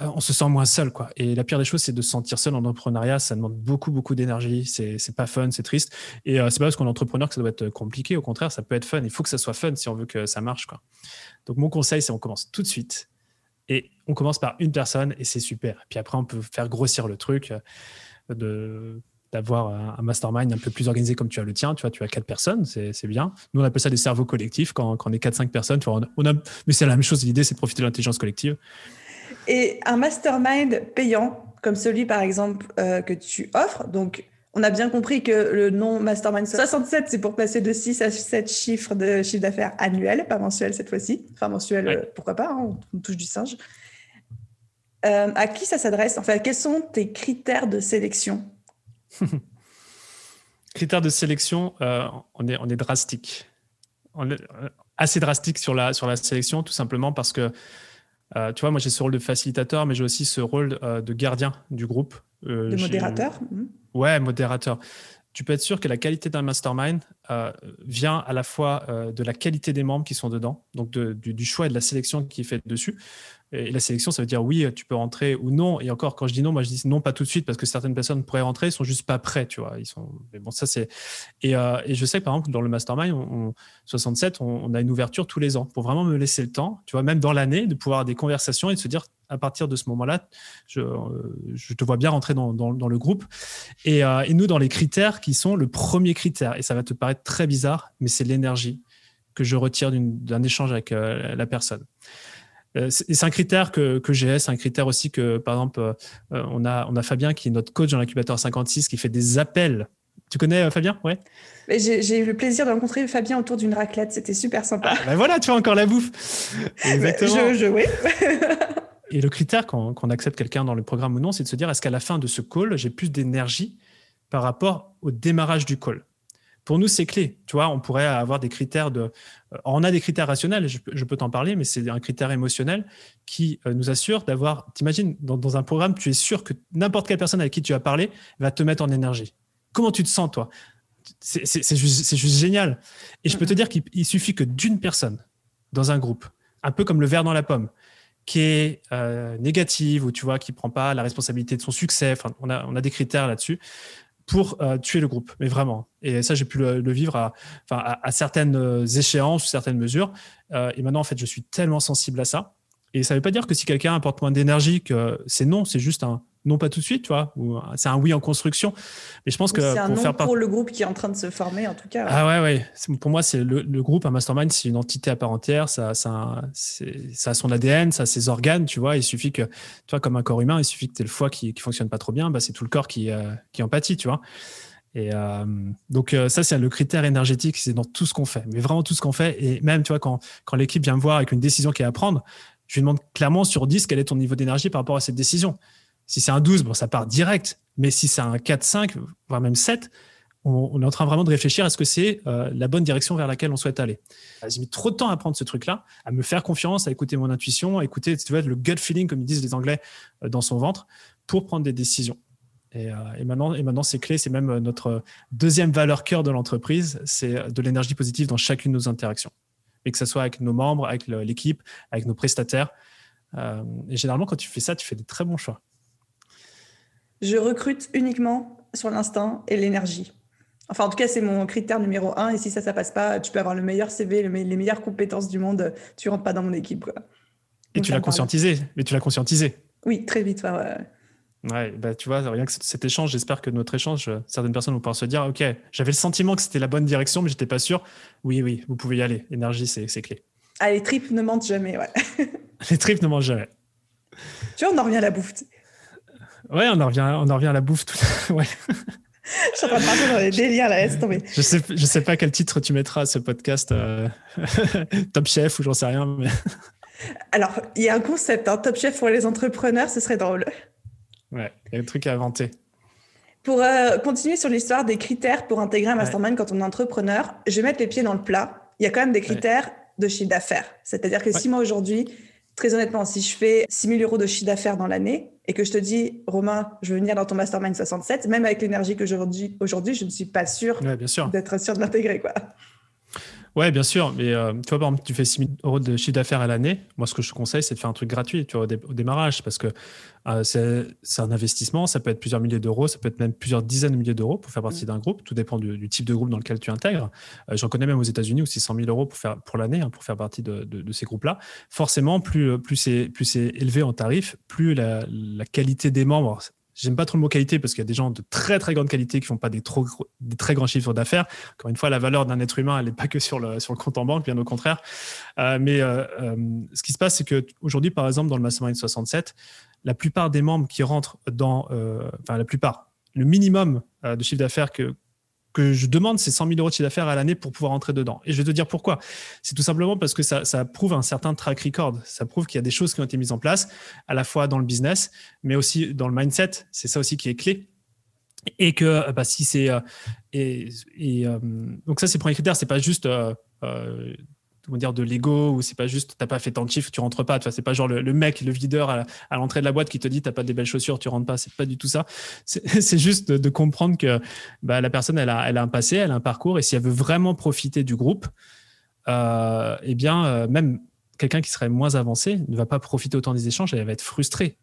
euh, on se sent moins seul. quoi. Et la pire des choses, c'est de se sentir seul en entrepreneuriat, ça demande beaucoup, beaucoup d'énergie, c'est pas fun, c'est triste. Et c'est pas parce qu'on est entrepreneur que ça doit être compliqué, au contraire, ça peut être fun, il faut que ça soit fun si on veut que ça marche. quoi. Donc mon conseil, c'est on commence tout de suite. Et on commence par une personne et c'est super. Puis après, on peut faire grossir le truc d'avoir un mastermind un peu plus organisé comme tu as le tien. Tu vois, tu as quatre personnes, c'est bien. Nous, on appelle ça des cerveaux collectifs quand, quand on est quatre, cinq personnes. Tu vois, on a, mais c'est la même chose. L'idée, c'est de profiter de l'intelligence collective. Et un mastermind payant, comme celui par exemple euh, que tu offres, donc on a bien compris que le nom Mastermind 67, c'est pour passer de 6 à 7 chiffres de chiffre d'affaires annuel, pas mensuel cette fois-ci. Enfin, mensuel, euh, pourquoi pas, hein, on touche du singe. à qui ça s'adresse? Enfin, quels sont tes critères de sélection? Critères de sélection, on, est, on est drastique. On est assez drastique sur la, sur la sélection, tout simplement parce que euh, tu vois, moi j'ai ce rôle de facilitateur, mais j'ai aussi ce rôle euh, de gardien du groupe. Euh, de modérateur mmh. Ouais, modérateur. Tu peux être sûr que la qualité d'un mastermind vient à la fois de la qualité des membres qui sont dedans, donc du, choix et de la sélection qui est faite dessus, et la sélection, ça veut dire oui, tu peux rentrer ou non. Et encore, quand je dis non, moi je dis non pas tout de suite parce que certaines personnes pourraient rentrer, ils sont juste pas prêts, tu vois. Ils sont. Bon, ça c'est. Et, euh, et, je sais que par exemple dans le mastermind, on, 67, on, a une ouverture tous les ans pour vraiment me laisser le temps, tu vois, même dans l'année, de pouvoir avoir des conversations et de se dire à partir de ce moment-là, je, euh, je, te vois bien rentrer dans, dans, le groupe. Et, euh, et nous, dans les critères qui sont le premier critère, et ça va te paraître très bizarre, mais c'est l'énergie que je retire d'un échange avec la personne. Euh, c'est un critère que, que j'ai, c'est un critère aussi que, par exemple, euh, on, a, on a Fabien qui est notre coach dans l'incubateur 56 qui fait des appels. Tu connais euh, Fabien? Ouais. J'ai eu le plaisir de rencontrer Fabien autour d'une raclette, c'était super sympa. Ah, ben voilà, tu vois encore la bouffe. Exactement. je, je, oui. Et le critère qu'on accepte quelqu'un dans le programme ou non, c'est de se dire est-ce qu'à la fin de ce call, j'ai plus d'énergie par rapport au démarrage du call? Pour nous, c'est clé. Tu vois, on pourrait avoir des critères de. Euh, on a des critères rationnels, je, peux t'en parler, mais c'est un critère émotionnel qui euh, nous assure d'avoir. T'imagines, dans, dans un programme, tu es sûr que n'importe quelle personne avec qui tu as parlé va te mettre en énergie. Comment tu te sens, toi? C'est juste, juste, génial. Et je peux te dire qu'il suffit que d'une personne dans un groupe, un peu comme le verre dans la pomme, qui est euh, négative ou tu vois qui prend pas la responsabilité de son succès. Enfin, on a, on a des critères là-dessus pour euh, tuer le groupe, mais vraiment. Et ça, j'ai pu le, vivre à, à, certaines euh, échéances, certaines mesures. Et maintenant, en fait, je suis tellement sensible à ça. Et ça ne veut pas dire que si quelqu'un apporte moins d'énergie, que c'est non, c'est juste un, non pas tout de suite, tu vois, ou c'est un oui en construction. Mais je pense que c'est un pour non pour le groupe qui est en train de se former, en tout cas. Ah ouais, ouais. Pour moi, c'est le, groupe, un mastermind, c'est une entité à part entière. Ça, ça, ça a son ADN, ça a ses organes, tu vois. Il suffit que, tu vois, comme un corps humain, il suffit que tu aies le foie qui, qui fonctionne pas trop bien, bah, c'est tout le corps qui, euh, qui empathie, tu vois. Et euh, donc euh, ça, c'est le critère énergétique, c'est dans tout ce qu'on fait, mais vraiment tout ce qu'on fait. Et même, tu vois, quand, quand l'équipe vient me voir avec une décision qui est à prendre, je lui demande clairement sur 10 quel est ton niveau d'énergie par rapport à cette décision. Si c'est un 12, bon, ça part direct. Mais si c'est un 4, 5, voire même 7, on, est en train vraiment de réfléchir à ce que c'est euh, la bonne direction vers laquelle on souhaite aller. J'ai mis trop de temps à prendre ce truc-là, à me faire confiance, à écouter mon intuition, à écouter tu vois, le gut feeling, comme ils disent les Anglais, euh, dans son ventre, pour prendre des décisions. Et, euh, et maintenant, et maintenant c'est clé, c'est même notre deuxième valeur cœur de l'entreprise, c'est de l'énergie positive dans chacune de nos interactions. Et que ce soit avec nos membres, avec l'équipe, avec nos prestataires. et généralement, quand tu fais ça, tu fais des très bons choix. Je recrute uniquement sur l'instinct et l'énergie. Enfin, en tout cas, c'est mon critère numéro un. Et si ça, ça passe pas, tu peux avoir le meilleur CV, les meilleures compétences du monde, tu rentres pas dans mon équipe. Et tu l'as conscientisé. Mais tu l'as conscientisé. Oui, très vite. Ouais, ouais. bah, tu vois, rien que cet échange, j'espère que notre échange, certaines personnes vont pouvoir se dire, OK, j'avais le sentiment que c'était la bonne direction, mais j'étais pas sûr. Oui, oui, vous pouvez y aller. Énergie, c'est clé. Ah, les tripes ne mentent jamais, ouais. les tripes ne mentent jamais. Tu vois, on en revient à la bouffe. Ouais, on en revient, on en revient à la bouffe. Tout... ouais. Je suis en train de partir dans les délires là, laisse tomber. Je sais, je sais pas quel titre tu mettras à ce podcast, euh, Top Chef ou j'en sais rien. Mais... Alors, il y a un concept, hein, Top Chef pour les entrepreneurs, ce serait drôle. Ouais, il y a un truc à inventer. Pour euh, continuer sur l'histoire des critères pour intégrer un mastermind quand on est entrepreneur, je vais mettre les pieds dans le plat. Il y a quand même des critères de chiffre d'affaires. C'est-à-dire que si moi aujourd'hui, très honnêtement, si je fais 6 000 euros de chiffre d'affaires dans l'année et que je te dis, Romain, je veux venir dans ton mastermind 67, même avec l'énergie que j'ai aujourd'hui, je ne suis pas sûr d'être sûr de l'intégrer. Quoi. Ouais, bien sûr. Mais euh, tu vois, par exemple, tu fais 6 000 euros de chiffre d'affaires à l'année. Moi, ce que je te conseille, c'est de faire un truc gratuit tu vois, au, démarrage parce que euh, c'est un investissement. Ça peut être plusieurs milliers d'euros, ça peut être même plusieurs dizaines de milliers d'euros pour faire partie mmh. d'un groupe. Tout dépend du, type de groupe dans lequel tu intègres. Euh, j'en connais même aux États-Unis où c'est 100 000 euros pour, faire, pour l'année, hein, pour faire partie de, de, ces groupes-là. Forcément, plus, plus c'est élevé en tarif, plus la, la qualité des membres J'aime pas trop le mot qualité parce qu'il y a des gens de très très grande qualité qui font pas des, trop, des très grands chiffres d'affaires. Encore une fois, la valeur d'un être humain, elle n'est pas que sur le, sur le compte en banque, bien au contraire. Euh, mais euh, euh, ce qui se passe, c'est qu'aujourd'hui, par exemple, dans le Mastermind 67, la plupart des membres qui rentrent dans, enfin la plupart, le minimum de chiffre d'affaires que que je demande, c'est 100 000 euros de chiffre d'affaires à l'année pour pouvoir entrer dedans. Et je vais te dire pourquoi. C'est tout simplement parce que ça, ça prouve un certain track record. Ça prouve qu'il y a des choses qui ont été mises en place, à la fois dans le business, mais aussi dans le mindset. C'est ça aussi qui est clé. Et que bah, si c'est. Euh, et, et euh, donc, ça, c'est le premier critère. C'est pas juste. Euh, comment dire, de l'ego ou c'est pas juste t'as pas fait tant de chiffres, tu rentres pas. Vois, c'est pas genre le, mec, le videur à, l'entrée de la boîte qui te dit t'as pas des belles chaussures, tu rentres pas. C'est pas du tout ça. C'est juste de, comprendre que bah, la personne, elle a, elle a un passé, elle a un parcours et si elle veut vraiment profiter du groupe, euh, eh bien, euh, même quelqu'un qui serait moins avancé ne va pas profiter autant des échanges, elle va être frustrée.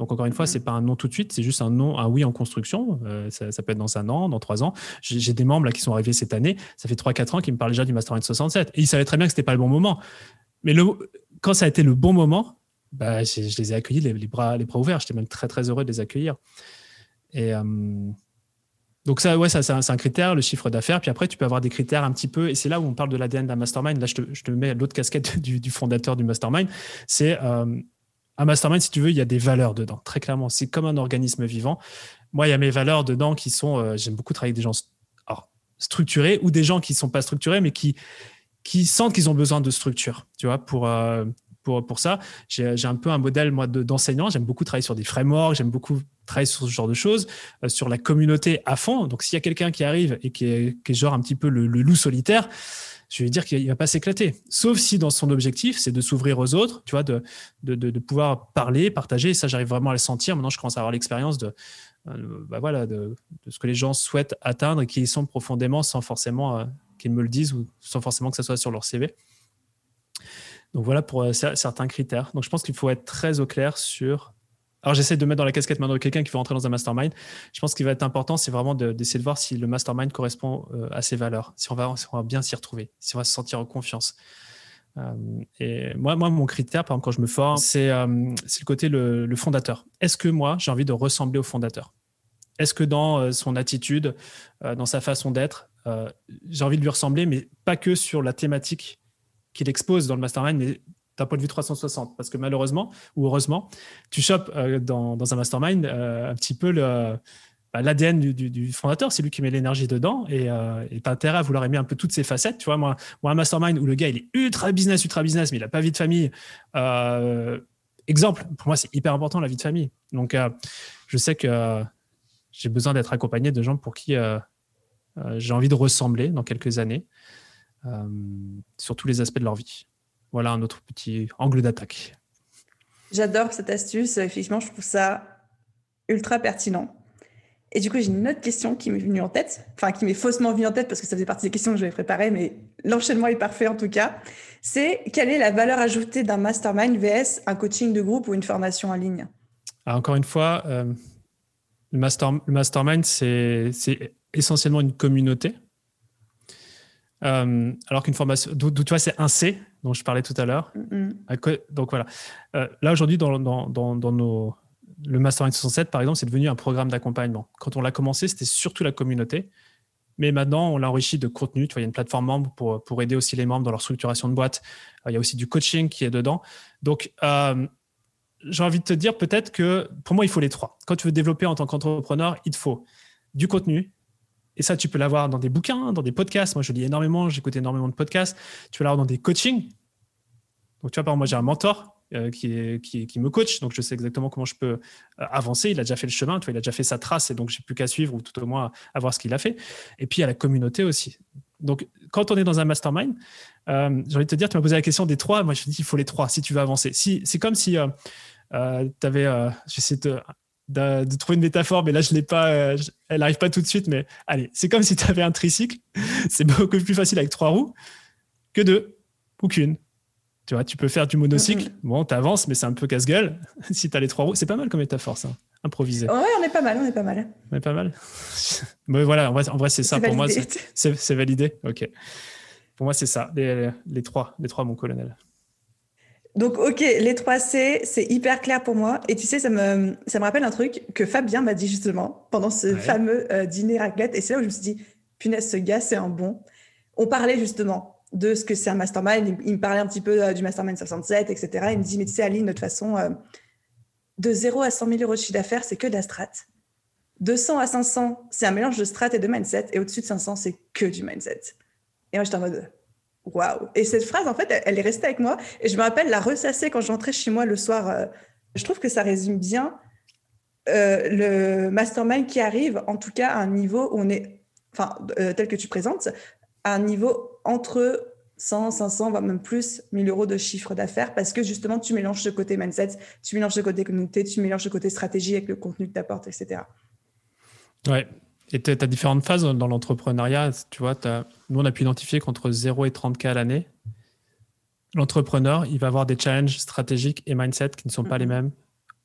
Donc encore une fois, mm. c'est pas un non tout de suite, c'est juste un non, un oui en construction. Euh, ça, peut être dans un an, dans trois ans. J'ai des membres là qui sont arrivés cette année. Ça fait trois quatre ans qu'ils me parlent déjà du Mastermind 67 et ils savaient très bien que c'était pas le bon moment. Mais le, quand ça a été le bon moment, bah, je, les ai accueillis les, bras les bras ouverts. J'étais même très très heureux de les accueillir. Et euh, donc ça, ouais, ça c'est un, critère, le chiffre d'affaires. Puis après, tu peux avoir des critères un petit peu, et c'est là où on parle de l'ADN d'un mastermind. Là, je te, je te mets l'autre casquette du, fondateur du mastermind. C'est euh, un mastermind, si tu veux, il y a des valeurs dedans, très clairement. C'est comme un organisme vivant. Moi, il y a mes valeurs dedans qui sont, euh, j'aime beaucoup travailler avec des gens structurés ou des gens qui ne sont pas structurés, mais qui, qui sentent qu'ils ont besoin de structure, tu vois, pour, euh, pour, pour ça. J'ai un peu un modèle, moi, d'enseignant. j'aime beaucoup travailler sur des frameworks, j'aime beaucoup travailler sur ce genre de choses, euh, sur la communauté à fond. Donc, s'il y a quelqu'un qui arrive et qui est, qui est genre un petit peu le, le loup solitaire, je vais dire qu'il va pas s'éclater. Sauf si dans son objectif, c'est de s'ouvrir aux autres, tu vois, de, de, de, pouvoir parler, partager. Et ça, j'arrive vraiment à le sentir. Maintenant, je commence à avoir l'expérience de, euh, bah voilà, de, ce que les gens souhaitent atteindre et qui y sont profondément sans forcément euh, qu'ils me le disent ou sans forcément que ça soit sur leur CV. Donc voilà pour euh, certains critères. Donc je pense qu'il faut être très au clair sur alors j'essaie de mettre dans la casquette maintenant quelqu'un qui veut rentrer dans un mastermind. Je pense qu'il va être important, c'est vraiment d'essayer de, voir si le mastermind correspond euh, à ses valeurs, si on va, va bien s'y retrouver, si on va se sentir en confiance. Euh, et moi, moi, mon critère, par exemple, quand je me forme, c'est euh, le côté le, fondateur. Est-ce que moi, j'ai envie de ressembler au fondateur? Est-ce que dans son attitude, dans sa façon d'être, j'ai envie de lui ressembler, mais pas que sur la thématique qu'il expose dans le mastermind, mais point de vue 360. Parce que malheureusement, ou heureusement, tu chopes euh, dans, un mastermind euh, un petit peu le, bah, l'ADN du, fondateur, c'est lui qui met l'énergie dedans et euh, tu as intérêt à vouloir aimer un peu toutes ces facettes. Tu vois, moi, moi, un mastermind où le gars, il est ultra business, ultra business, mais il n'a pas vie de famille. exemple, pour moi, c'est hyper important la vie de famille. Donc, je sais que j'ai besoin d'être accompagné de gens pour qui j'ai envie de ressembler dans quelques années sur tous les aspects de leur vie. Voilà un autre petit angle d'attaque. J'adore cette astuce. Effectivement, je trouve ça ultra pertinent. Et du coup, j'ai une autre question qui m'est venue en tête, enfin qui m'est faussement venue en tête parce que ça faisait partie des questions que j'avais préparées, mais l'enchaînement est parfait en tout cas. C'est quelle est la valeur ajoutée d'un mastermind vs un coaching de groupe ou une formation en ligne? Encore une fois, euh, le, master, le mastermind, c'est essentiellement une communauté. Euh, alors qu'une formation, d'où tu vois, c'est un C dont je parlais tout à l'heure. Donc voilà. Euh, là aujourd'hui, dans, dans, dans, nos, le Mastermind 67, par exemple, c'est devenu un programme d'accompagnement. Quand on l'a commencé, c'était surtout la communauté. Mais maintenant, on l'a enrichi de contenu. Tu vois, il y a une plateforme membre pour, pour aider aussi les membres dans leur structuration de boîte. Euh, il y a aussi du coaching qui est dedans. Donc, j'ai envie de te dire peut-être que pour moi, il faut les trois. Quand tu veux développer en tant qu'entrepreneur, il te faut du contenu, et ça, tu peux l'avoir dans des bouquins, dans des podcasts. Moi, je lis énormément, j'écoute énormément de podcasts. Tu peux l'avoir dans des coachings. Donc, tu vois, par exemple, moi, j'ai un mentor euh, qui, qui, me coach, donc je sais exactement comment je peux euh, avancer. Il a déjà fait le chemin, tu vois, il a déjà fait sa trace, et donc j'ai plus qu'à suivre ou tout au moins à voir ce qu'il a fait. Et puis, il y a la communauté aussi. Donc, quand on est dans un mastermind, euh, j'ai envie de te dire, tu m'as posé la question des trois. Moi, je dis, il faut les trois si tu veux avancer. Si, c'est comme si tu avais, de de, trouver une métaphore, mais là, je l'ai pas, euh, elle n'arrive pas tout de suite. Mais allez, c'est comme si tu avais un tricycle. c'est beaucoup plus facile avec trois roues que deux ou qu'une. Tu vois, tu peux faire du monocycle. Bon, tu avances, mais c'est un peu casse-gueule. si tu as les trois roues, c'est pas mal comme métaphore, ça. Improvisé. Ouais, on est pas mal, on est pas mal. On est pas mal. mais voilà, en vrai, c'est ça. Pour moi, c'est validé. OK. Pour moi, c'est ça. Les, les, trois, les trois, mon colonel. Donc, ok, les 3C, c'est hyper clair pour moi. Et tu sais, ça me, ça me rappelle un truc que Fabien m'a dit justement pendant ce fameux euh, dîner raclette. Et c'est là où je me suis dit, punaise, ce gars, c'est un bon. On parlait justement de ce que c'est un mastermind. Il, me parlait un petit peu euh, du mastermind 67, etc. Il me dit, mais tu sais, Aline, de toute façon, euh, de 0 à 100 000 euros de chiffre d'affaires, c'est que de la strat. 200 à 500, c'est un mélange de strat et de mindset. Et au-dessus de 500, c'est que du mindset. Et moi, j'étais en mode, waouh. Et cette phrase, en fait, elle, est restée avec moi. Et je me rappelle la ressasser quand j'entrais chez moi le soir. Euh, je trouve que ça résume bien euh, le mastermind qui arrive, en tout cas, à un niveau où on est, enfin, euh, tel que tu présentes, à un niveau entre 100, 500, voire même plus, 1000 euros de chiffre d'affaires parce que justement, tu mélanges ce côté mindset, tu mélanges ce côté communauté, tu mélanges ce côté stratégie avec le contenu que tu apportes, etc. Ouais. Et tu as différentes phases dans l'entrepreneuriat. Tu vois, nous, on a pu identifier qu'entre 0 et 30K à l'année, l'entrepreneur, il va avoir des challenges stratégiques et mindset qui ne sont pas les mêmes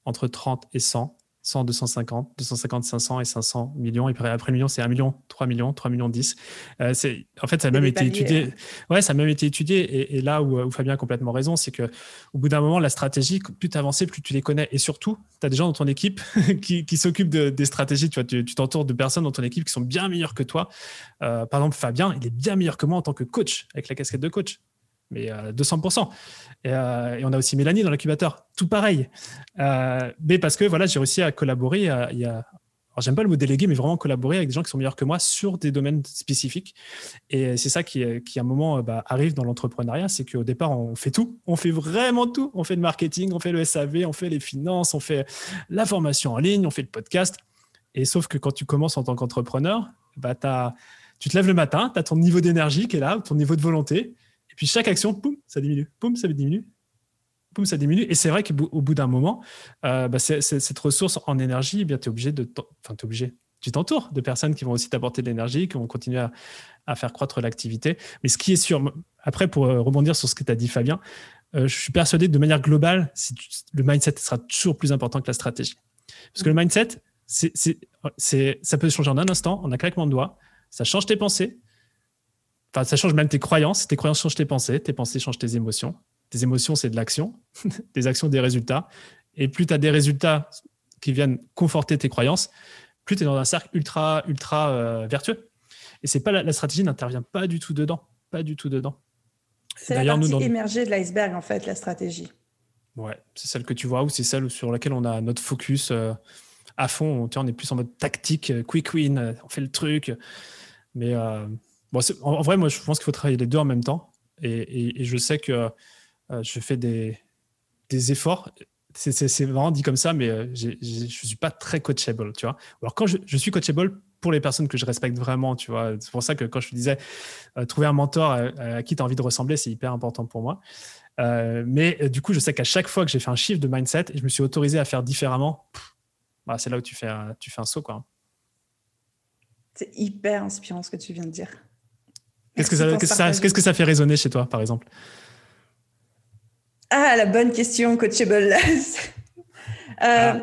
entre 30 et 100. 100, 250, 250, 500 et 500 millions. Et après, après million, c'est 1 million, 3 millions, 3 millions 10. Euh, c'est, en fait, ça a même été étudié. Ouais, ça a même été étudié. Et, là où, Fabien a complètement raison, c'est que au bout d'un moment, la stratégie, plus tu avances, plus tu les connais. Et surtout, tu as des gens dans ton équipe qui, qui s'occupent de, des stratégies. Tu vois, tu, t'entoures de personnes dans ton équipe qui sont bien meilleures que toi. Euh, par exemple, Fabien, il est bien meilleur que moi en tant que coach, avec la casquette de coach mais 200%. Euh, euh, et, on a aussi Mélanie dans l'incubateur, tout pareil. Euh, mais parce que voilà, j'ai réussi à collaborer. Alors j'aime pas le mot délégué, mais vraiment collaborer avec des gens qui sont meilleurs que moi sur des domaines spécifiques. Et c'est ça qui, qui à un moment, bah, arrive dans l'entrepreneuriat, c'est qu'au départ, on fait tout. On fait vraiment tout. On fait le marketing, on fait le SAV, on fait les finances, on fait la formation en ligne, on fait le podcast. Et sauf que quand tu commences en tant qu'entrepreneur, bah, tu te lèves le matin, tu as ton niveau d'énergie qui est là, ton niveau de volonté. Et puis chaque action, poum, ça diminue, poum, ça diminue, poum, ça diminue. Et c'est vrai qu'au bout d'un moment, euh, bah, cette ressource en énergie, eh bien, tu es obligé de. Enfin, tu es obligé. Tu t'entoures de personnes qui vont aussi t'apporter de l'énergie, qui vont continuer à, faire croître l'activité. Mais ce qui est sûr, après, pour euh, rebondir sur ce que tu as dit, Fabien, euh, je suis persuadé que de manière globale, le mindset sera toujours plus important que la stratégie. Parce que le mindset, c'est, ça peut changer en un instant, en un claquement de doigts. Ça change tes pensées, Enfin, ça change même tes croyances. Tes croyances changent tes pensées. Tes pensées changent tes émotions. Tes émotions, c'est de l'action. des actions, des résultats. Et plus tu as des résultats qui viennent conforter tes croyances, plus tu es dans un cercle ultra, ultra euh, vertueux. Et c'est pas la, stratégie n'intervient pas du tout dedans. Pas du tout dedans. C'est la partie émergée de l'iceberg, en fait, la stratégie. Ouais, c'est celle que tu vois ou c'est celle sur laquelle on a notre focus euh, à fond. On, on est plus en mode tactique, euh, quick win, on fait le truc. Mais en, vrai, moi, je pense qu'il faut travailler les deux en même temps. Et, je sais que euh, je fais des, efforts. C'est vraiment dit comme ça, mais euh, je ne suis pas très coachable, tu vois. Alors, quand je, suis coachable pour les personnes que je respecte vraiment, tu vois. C'est pour ça que quand je te disais, euh, trouver un mentor à, qui tu as envie de ressembler, c'est hyper important pour moi. mais du coup, je sais qu'à chaque fois que j'ai fait un chiffre de mindset et je me suis autorisé à faire différemment, bah, c'est là où tu fais, tu fais un saut, quoi. C'est hyper inspirant ce que tu viens de dire. Qu'est-ce que ça, qu'est-ce que ça fait résonner chez toi, par exemple? Ah, la bonne question, coachable. euh, ah.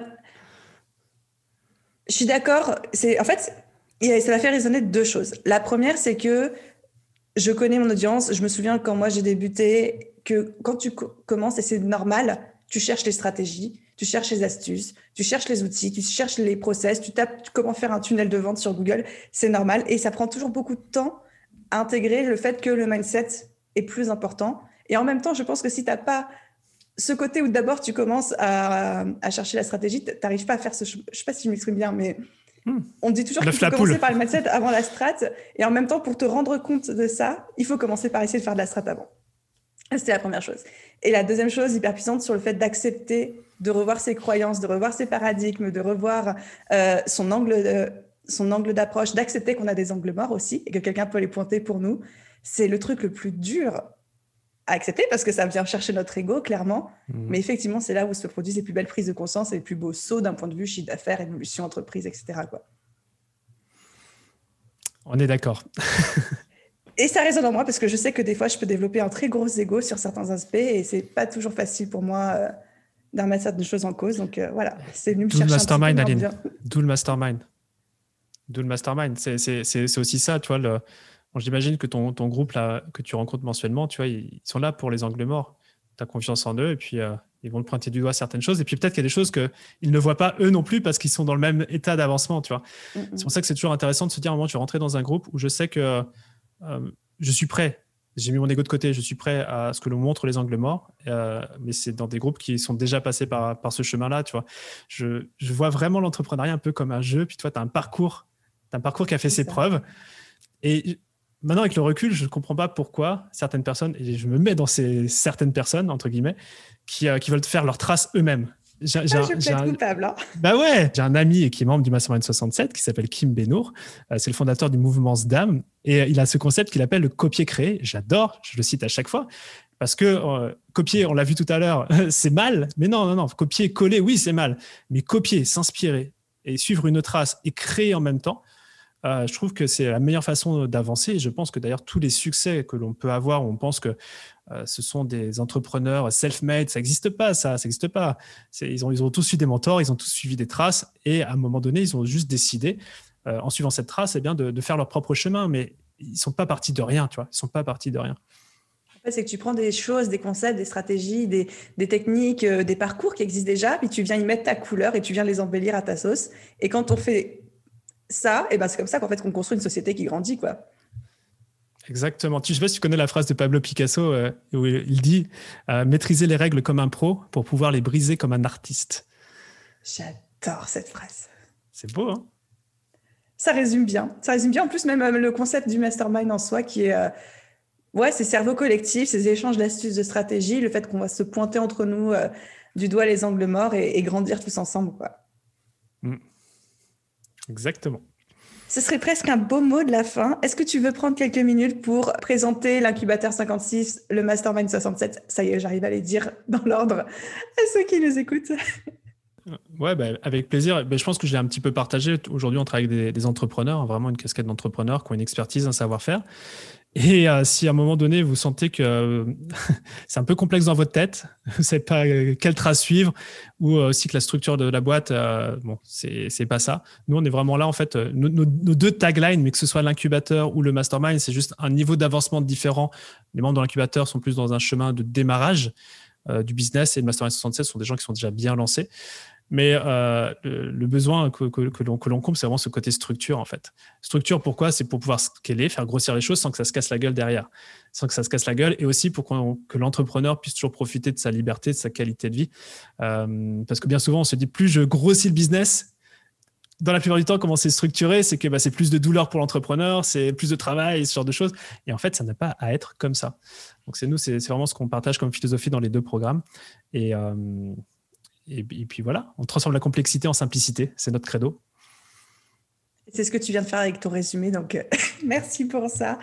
Je suis d'accord. C'est en fait, ça va faire résonner deux choses. La première, c'est que je connais mon audience. Je me souviens quand moi j'ai débuté que quand tu commences et c'est normal, tu cherches les stratégies, tu cherches les astuces, tu cherches les outils, tu cherches les process, tu tapes comment faire un tunnel de vente sur Google, c'est normal et ça prend toujours beaucoup de temps intégrer le fait que le mindset est plus important. Et en même temps, je pense que si tu n'as pas ce côté où d'abord tu commences à, chercher la stratégie, tu n'arrives pas à faire ce. Je ne sais pas si je m'exprime bien, mais hmm. on dit toujours qu'il faut commencer par le mindset avant la strat. Et en même temps, pour te rendre compte de ça, il faut commencer par essayer de faire de la strat avant. C'était la première chose. Et la deuxième chose hyper puissante sur le fait d'accepter de revoir ses croyances, de revoir ses paradigmes, de revoir euh, son angle de, son angle d'approche, d'accepter qu'on a des angles morts aussi et que quelqu'un peut les pointer pour nous, c'est le truc le plus dur à accepter parce que ça vient chercher notre ego, clairement. Mmh. Mais effectivement, c'est là où se produisent les plus belles prises de conscience et les plus beaux sauts d'un point de vue chiffre d'affaires, évolution, entreprise, etc. Quoi. On est d'accord. et ça résonne en moi parce que je sais que des fois, je peux développer un très gros ego sur certains aspects et c'est pas toujours facile pour moi euh, d'en remettre certaines choses en cause. Donc euh, voilà, c'est venu me chercher. Le mastermind, Aline. D'où le mastermind. D'où le mastermind. C'est aussi ça, tu vois. Le... J'imagine que ton, ton, groupe là, que tu rencontres mensuellement, tu vois, ils sont là pour les angles morts. Tu as confiance en eux et puis euh, ils vont te pointer du doigt certaines choses. Et puis peut-être qu'il y a des choses qu'ils ne voient pas eux non plus parce qu'ils sont dans le même état d'avancement, tu vois. C'est pour ça que c'est toujours intéressant de se dire, à un moment, tu rentres dans un groupe où je sais que euh, je suis prêt j'ai mis mon ego de côté, je suis prêt à ce que l'on montre les angles morts, euh, mais c'est dans des groupes qui sont déjà passés par, par ce chemin-là, tu vois. Je, je vois vraiment l'entrepreneuriat un peu comme un jeu, puis toi, tu as un parcours, as un parcours qui a fait ses preuves. Et maintenant, avec le recul, je ne comprends pas pourquoi certaines personnes, et je me mets dans ces certaines personnes, entre guillemets, qui, euh, qui veulent faire leurs traces eux-mêmes. J'ai, ah, je un... coupable. Hein. Bah ouais, j'ai un ami qui est membre du Mastermind 67 qui s'appelle Kim Benour. Euh, c'est le fondateur du mouvement SDAM et il a ce concept qu'il appelle le copier-créer. J'adore, je le cite à chaque fois parce que euh, copier, on l'a vu tout à l'heure, c'est mal. Mais non, non, non, copier, coller, oui, c'est mal. Mais copier, s'inspirer et suivre une trace et créer en même temps, euh, je trouve que c'est la meilleure façon d'avancer. Je pense que d'ailleurs, tous les succès que l'on peut avoir, on pense que euh, ce sont des entrepreneurs self-made, ça n'existe pas, ça, n'existe pas. Ils ont, tous eu des mentors, ils ont tous suivi des traces, et à un moment donné, ils ont juste décidé, euh, en suivant cette trace, eh bien, de, faire leur propre chemin. Mais ils ne sont pas partis de rien, tu vois. Ils sont pas partis de rien. C'est que tu prends des choses, des concepts, des stratégies, des techniques, des parcours qui existent déjà, puis tu viens y mettre ta couleur et tu viens les embellir à ta sauce. Et quand on fait ça, et ben c'est comme ça qu'en fait qu'on construit une société qui grandit, quoi. Exactement. Tu, je sais pas si tu connais la phrase de Pablo Picasso euh, où il dit euh, maîtriser les règles comme un pro pour pouvoir les briser comme un artiste. J'adore cette phrase. C'est beau, hein? Ça résume bien. Ça résume bien. En plus, même euh, le concept du mastermind en soi, qui est ouais, ces cerveaux collectifs, ces échanges d'astuces, de stratégies, le fait qu'on va se pointer entre nous du doigt les angles morts et, grandir tous ensemble, quoi. Mm. Exactement. Ce serait presque un beau mot de la fin. Est-ce que tu veux prendre quelques minutes pour présenter l'incubateur 56, le mastermind 67 Ça y est, j'arrive à les dire dans l'ordre à ceux qui nous écoutent. Ouais, bah, avec plaisir. Bah, je pense que je l'ai un petit peu partagé. Aujourd'hui, on travaille avec des, entrepreneurs, vraiment une casquette d'entrepreneurs qui ont une expertise, un savoir-faire. Et euh, si à un moment donné, vous sentez que euh, c'est un peu complexe dans votre tête, vous ne savez pas euh, quelle trace suivre, ou aussi que la structure de la boîte, bon, c'est pas ça. Nous, on est vraiment là, en fait, nos, nos, deux taglines, mais que ce soit l'incubateur ou le mastermind, c'est juste un niveau d'avancement différent. Les membres de l'incubateur sont plus dans un chemin de démarrage du business et le mastermind 67 sont des gens qui sont déjà bien lancés. Mais euh, le, besoin que, que, que l'on comble, c'est vraiment ce côté structure, en fait. Structure, pourquoi? C'est pour pouvoir scaler, faire grossir les choses sans que ça se casse la gueule derrière, sans que ça se casse la gueule, et aussi pour que l'entrepreneur puisse toujours profiter de sa liberté, de sa qualité de vie. Euh, parce que bien souvent, on se dit, plus je grossis le business, dans la plupart du temps, comment c'est structuré, c'est que bah, c'est plus de douleur pour l'entrepreneur, c'est plus de travail, ce genre de choses. Et en fait, ça n'a pas à être comme ça. Donc, c'est nous, c'est vraiment ce qu'on partage comme philosophie dans les deux programmes. Et, euh, et, puis voilà, on transforme la complexité en simplicité. C'est notre credo. C'est ce que tu viens de faire avec ton résumé, donc euh, merci pour ça.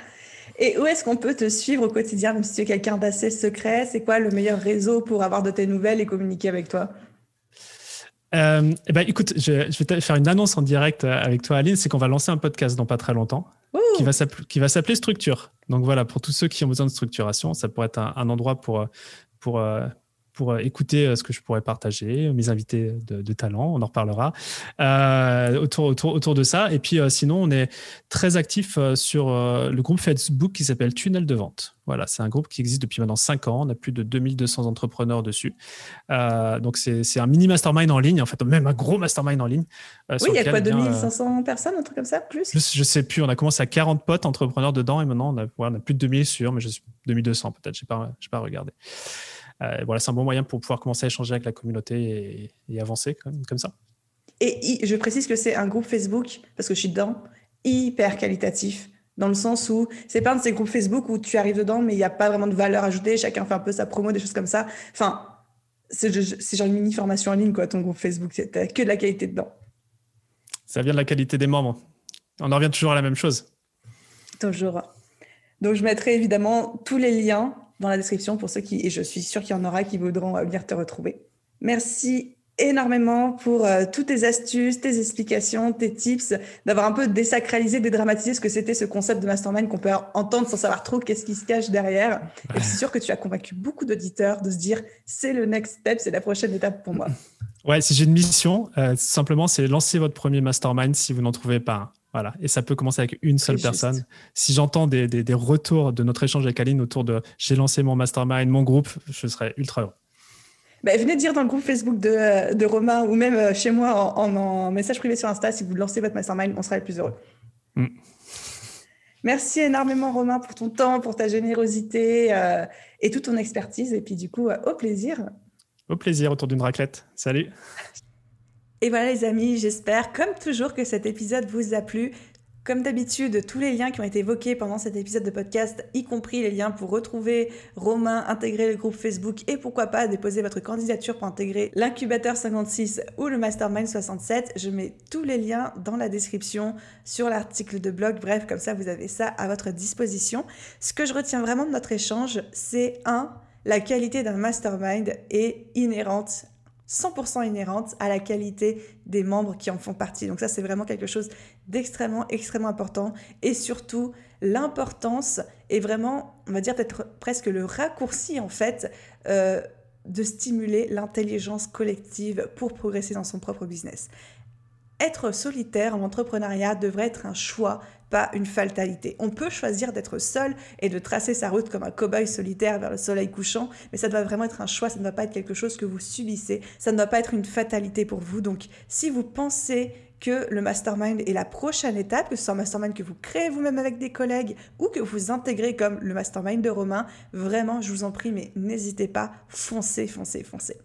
Et où est-ce qu'on peut te suivre au quotidien, même si tu es quelqu'un d'assez secret? C'est quoi le meilleur réseau pour avoir de tes nouvelles et communiquer avec toi? Euh, eh ben, écoute, je, vais faire une annonce en direct euh, avec toi, Aline. C'est qu'on va lancer un podcast dans pas très longtemps qui va, qui va s'appeler Structure. Donc voilà, pour tous ceux qui ont besoin de structuration, ça pourrait être un, un endroit pour, pour, pour euh, écouter euh, ce que je pourrais partager, mes invités de, talent, on en reparlera euh, autour, autour, autour de ça. Et puis sinon, on est très actif sur le groupe Facebook qui s'appelle Tunnel de vente. Voilà, c'est un groupe qui existe depuis maintenant 5 ans. On a plus de 2200 entrepreneurs dessus. donc, c'est un mini mastermind en ligne, en fait, même un gros mastermind en ligne. oui, il y a quoi, 2500 personnes, un truc comme ça, plus, Je sais plus. On a commencé à 40 potes entrepreneurs dedans et maintenant, on a, on a plus de 2000 sur, mais je suis 2200 peut-être. Je n'ai pas, pas regardé. Euh, voilà, c'est un bon moyen pour pouvoir commencer à échanger avec la communauté et, avancer comme, comme, ça. Et je précise que c'est un groupe Facebook, parce que je suis dedans, hyper qualitatif dans le sens où c'est pas un de ces groupes Facebook où tu arrives dedans, mais il n'y a pas vraiment de valeur ajoutée, chacun fait un peu sa promo, des choses comme ça. Enfin, c'est genre une mini formation en ligne, quoi, ton groupe Facebook. Tu que de la qualité dedans. Ça vient de la qualité des membres. On en revient toujours à la même chose. Toujours. Donc, je mettrai évidemment tous les liens dans la description pour ceux qui, et je suis sûre qu'il y en aura qui voudront euh, venir te retrouver. Merci énormément pour euh, toutes tes astuces, tes explications, tes tips, d'avoir un peu désacralisé, dédramatisé ce que c'était ce concept de mastermind qu'on peut entendre sans savoir trop qu'est-ce qui se cache derrière. Et je suis sûre que tu as convaincu beaucoup d'auditeurs de se dire c'est le next step, c'est la prochaine étape pour moi. Ouais, si j'ai une mission, euh, simplement, c'est lancer votre premier mastermind si vous n'en trouvez pas un. Voilà, et ça peut commencer avec une seule personne. Si j'entends des, des, retours de notre échange avec Aline autour de j'ai lancé mon mastermind, mon groupe, je serais ultra heureux. Bah, venez dire dans le groupe Facebook de, de Romain ou même euh, chez moi en, en, message privé sur Insta si vous lancez votre mastermind, on sera les plus heureux. Mm. Merci énormément Romain pour ton temps, pour ta générosité euh, et toute ton expertise. Et puis du coup, euh, au plaisir. Au plaisir autour d'une raclette. Salut. Et voilà les amis, j'espère comme toujours que cet épisode vous a plu. Comme d'habitude, tous les liens qui ont été évoqués pendant cet épisode de podcast, y compris les liens pour retrouver Romain, intégrer le groupe Facebook et pourquoi pas déposer votre candidature pour intégrer l'incubateur 56 ou le mastermind 67, je mets tous les liens dans la description sur l'article de blog. Bref, comme ça, vous avez ça à votre disposition. Ce que je retiens vraiment de notre échange, c'est un, la qualité d'un mastermind est inhérente 100% inhérente à la qualité des membres qui en font partie. Donc ça, c'est vraiment quelque chose d'extrêmement, extrêmement important. Et surtout, l'importance est vraiment, on va dire peut-être presque le raccourci, en fait, euh, de stimuler l'intelligence collective pour progresser dans son propre business. Être solitaire en entrepreneuriat devrait être un choix, pas une fatalité. On peut choisir d'être seul et de tracer sa route comme un cow-boy solitaire vers le soleil couchant, mais ça doit vraiment être un choix, ça ne doit pas être quelque chose que vous subissez, ça ne doit pas être une fatalité pour vous. Donc si vous pensez que le mastermind est la prochaine étape, que ce soit un mastermind que vous créez vous-même avec des collègues ou que vous intégrez comme le mastermind de Romain, vraiment, je vous en prie, mais n'hésitez pas, foncez, foncez, foncez.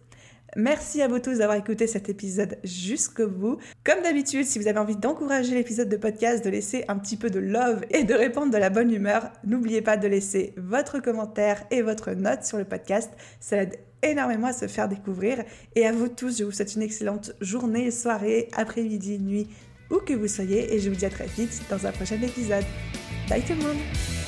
Merci à vous tous d'avoir écouté cet épisode jusqu'au bout. Comme d'habitude, si vous avez envie d'encourager l'épisode de podcast, de laisser un petit peu de love et de répandre de la bonne humeur, n'oubliez pas de laisser votre commentaire et votre note sur le podcast. Ça aide énormément à se faire découvrir. Et à vous tous, je vous souhaite une excellente journée, soirée, après-midi, nuit, où que vous soyez. Et je vous dis à très vite dans un prochain épisode. Bye tout le monde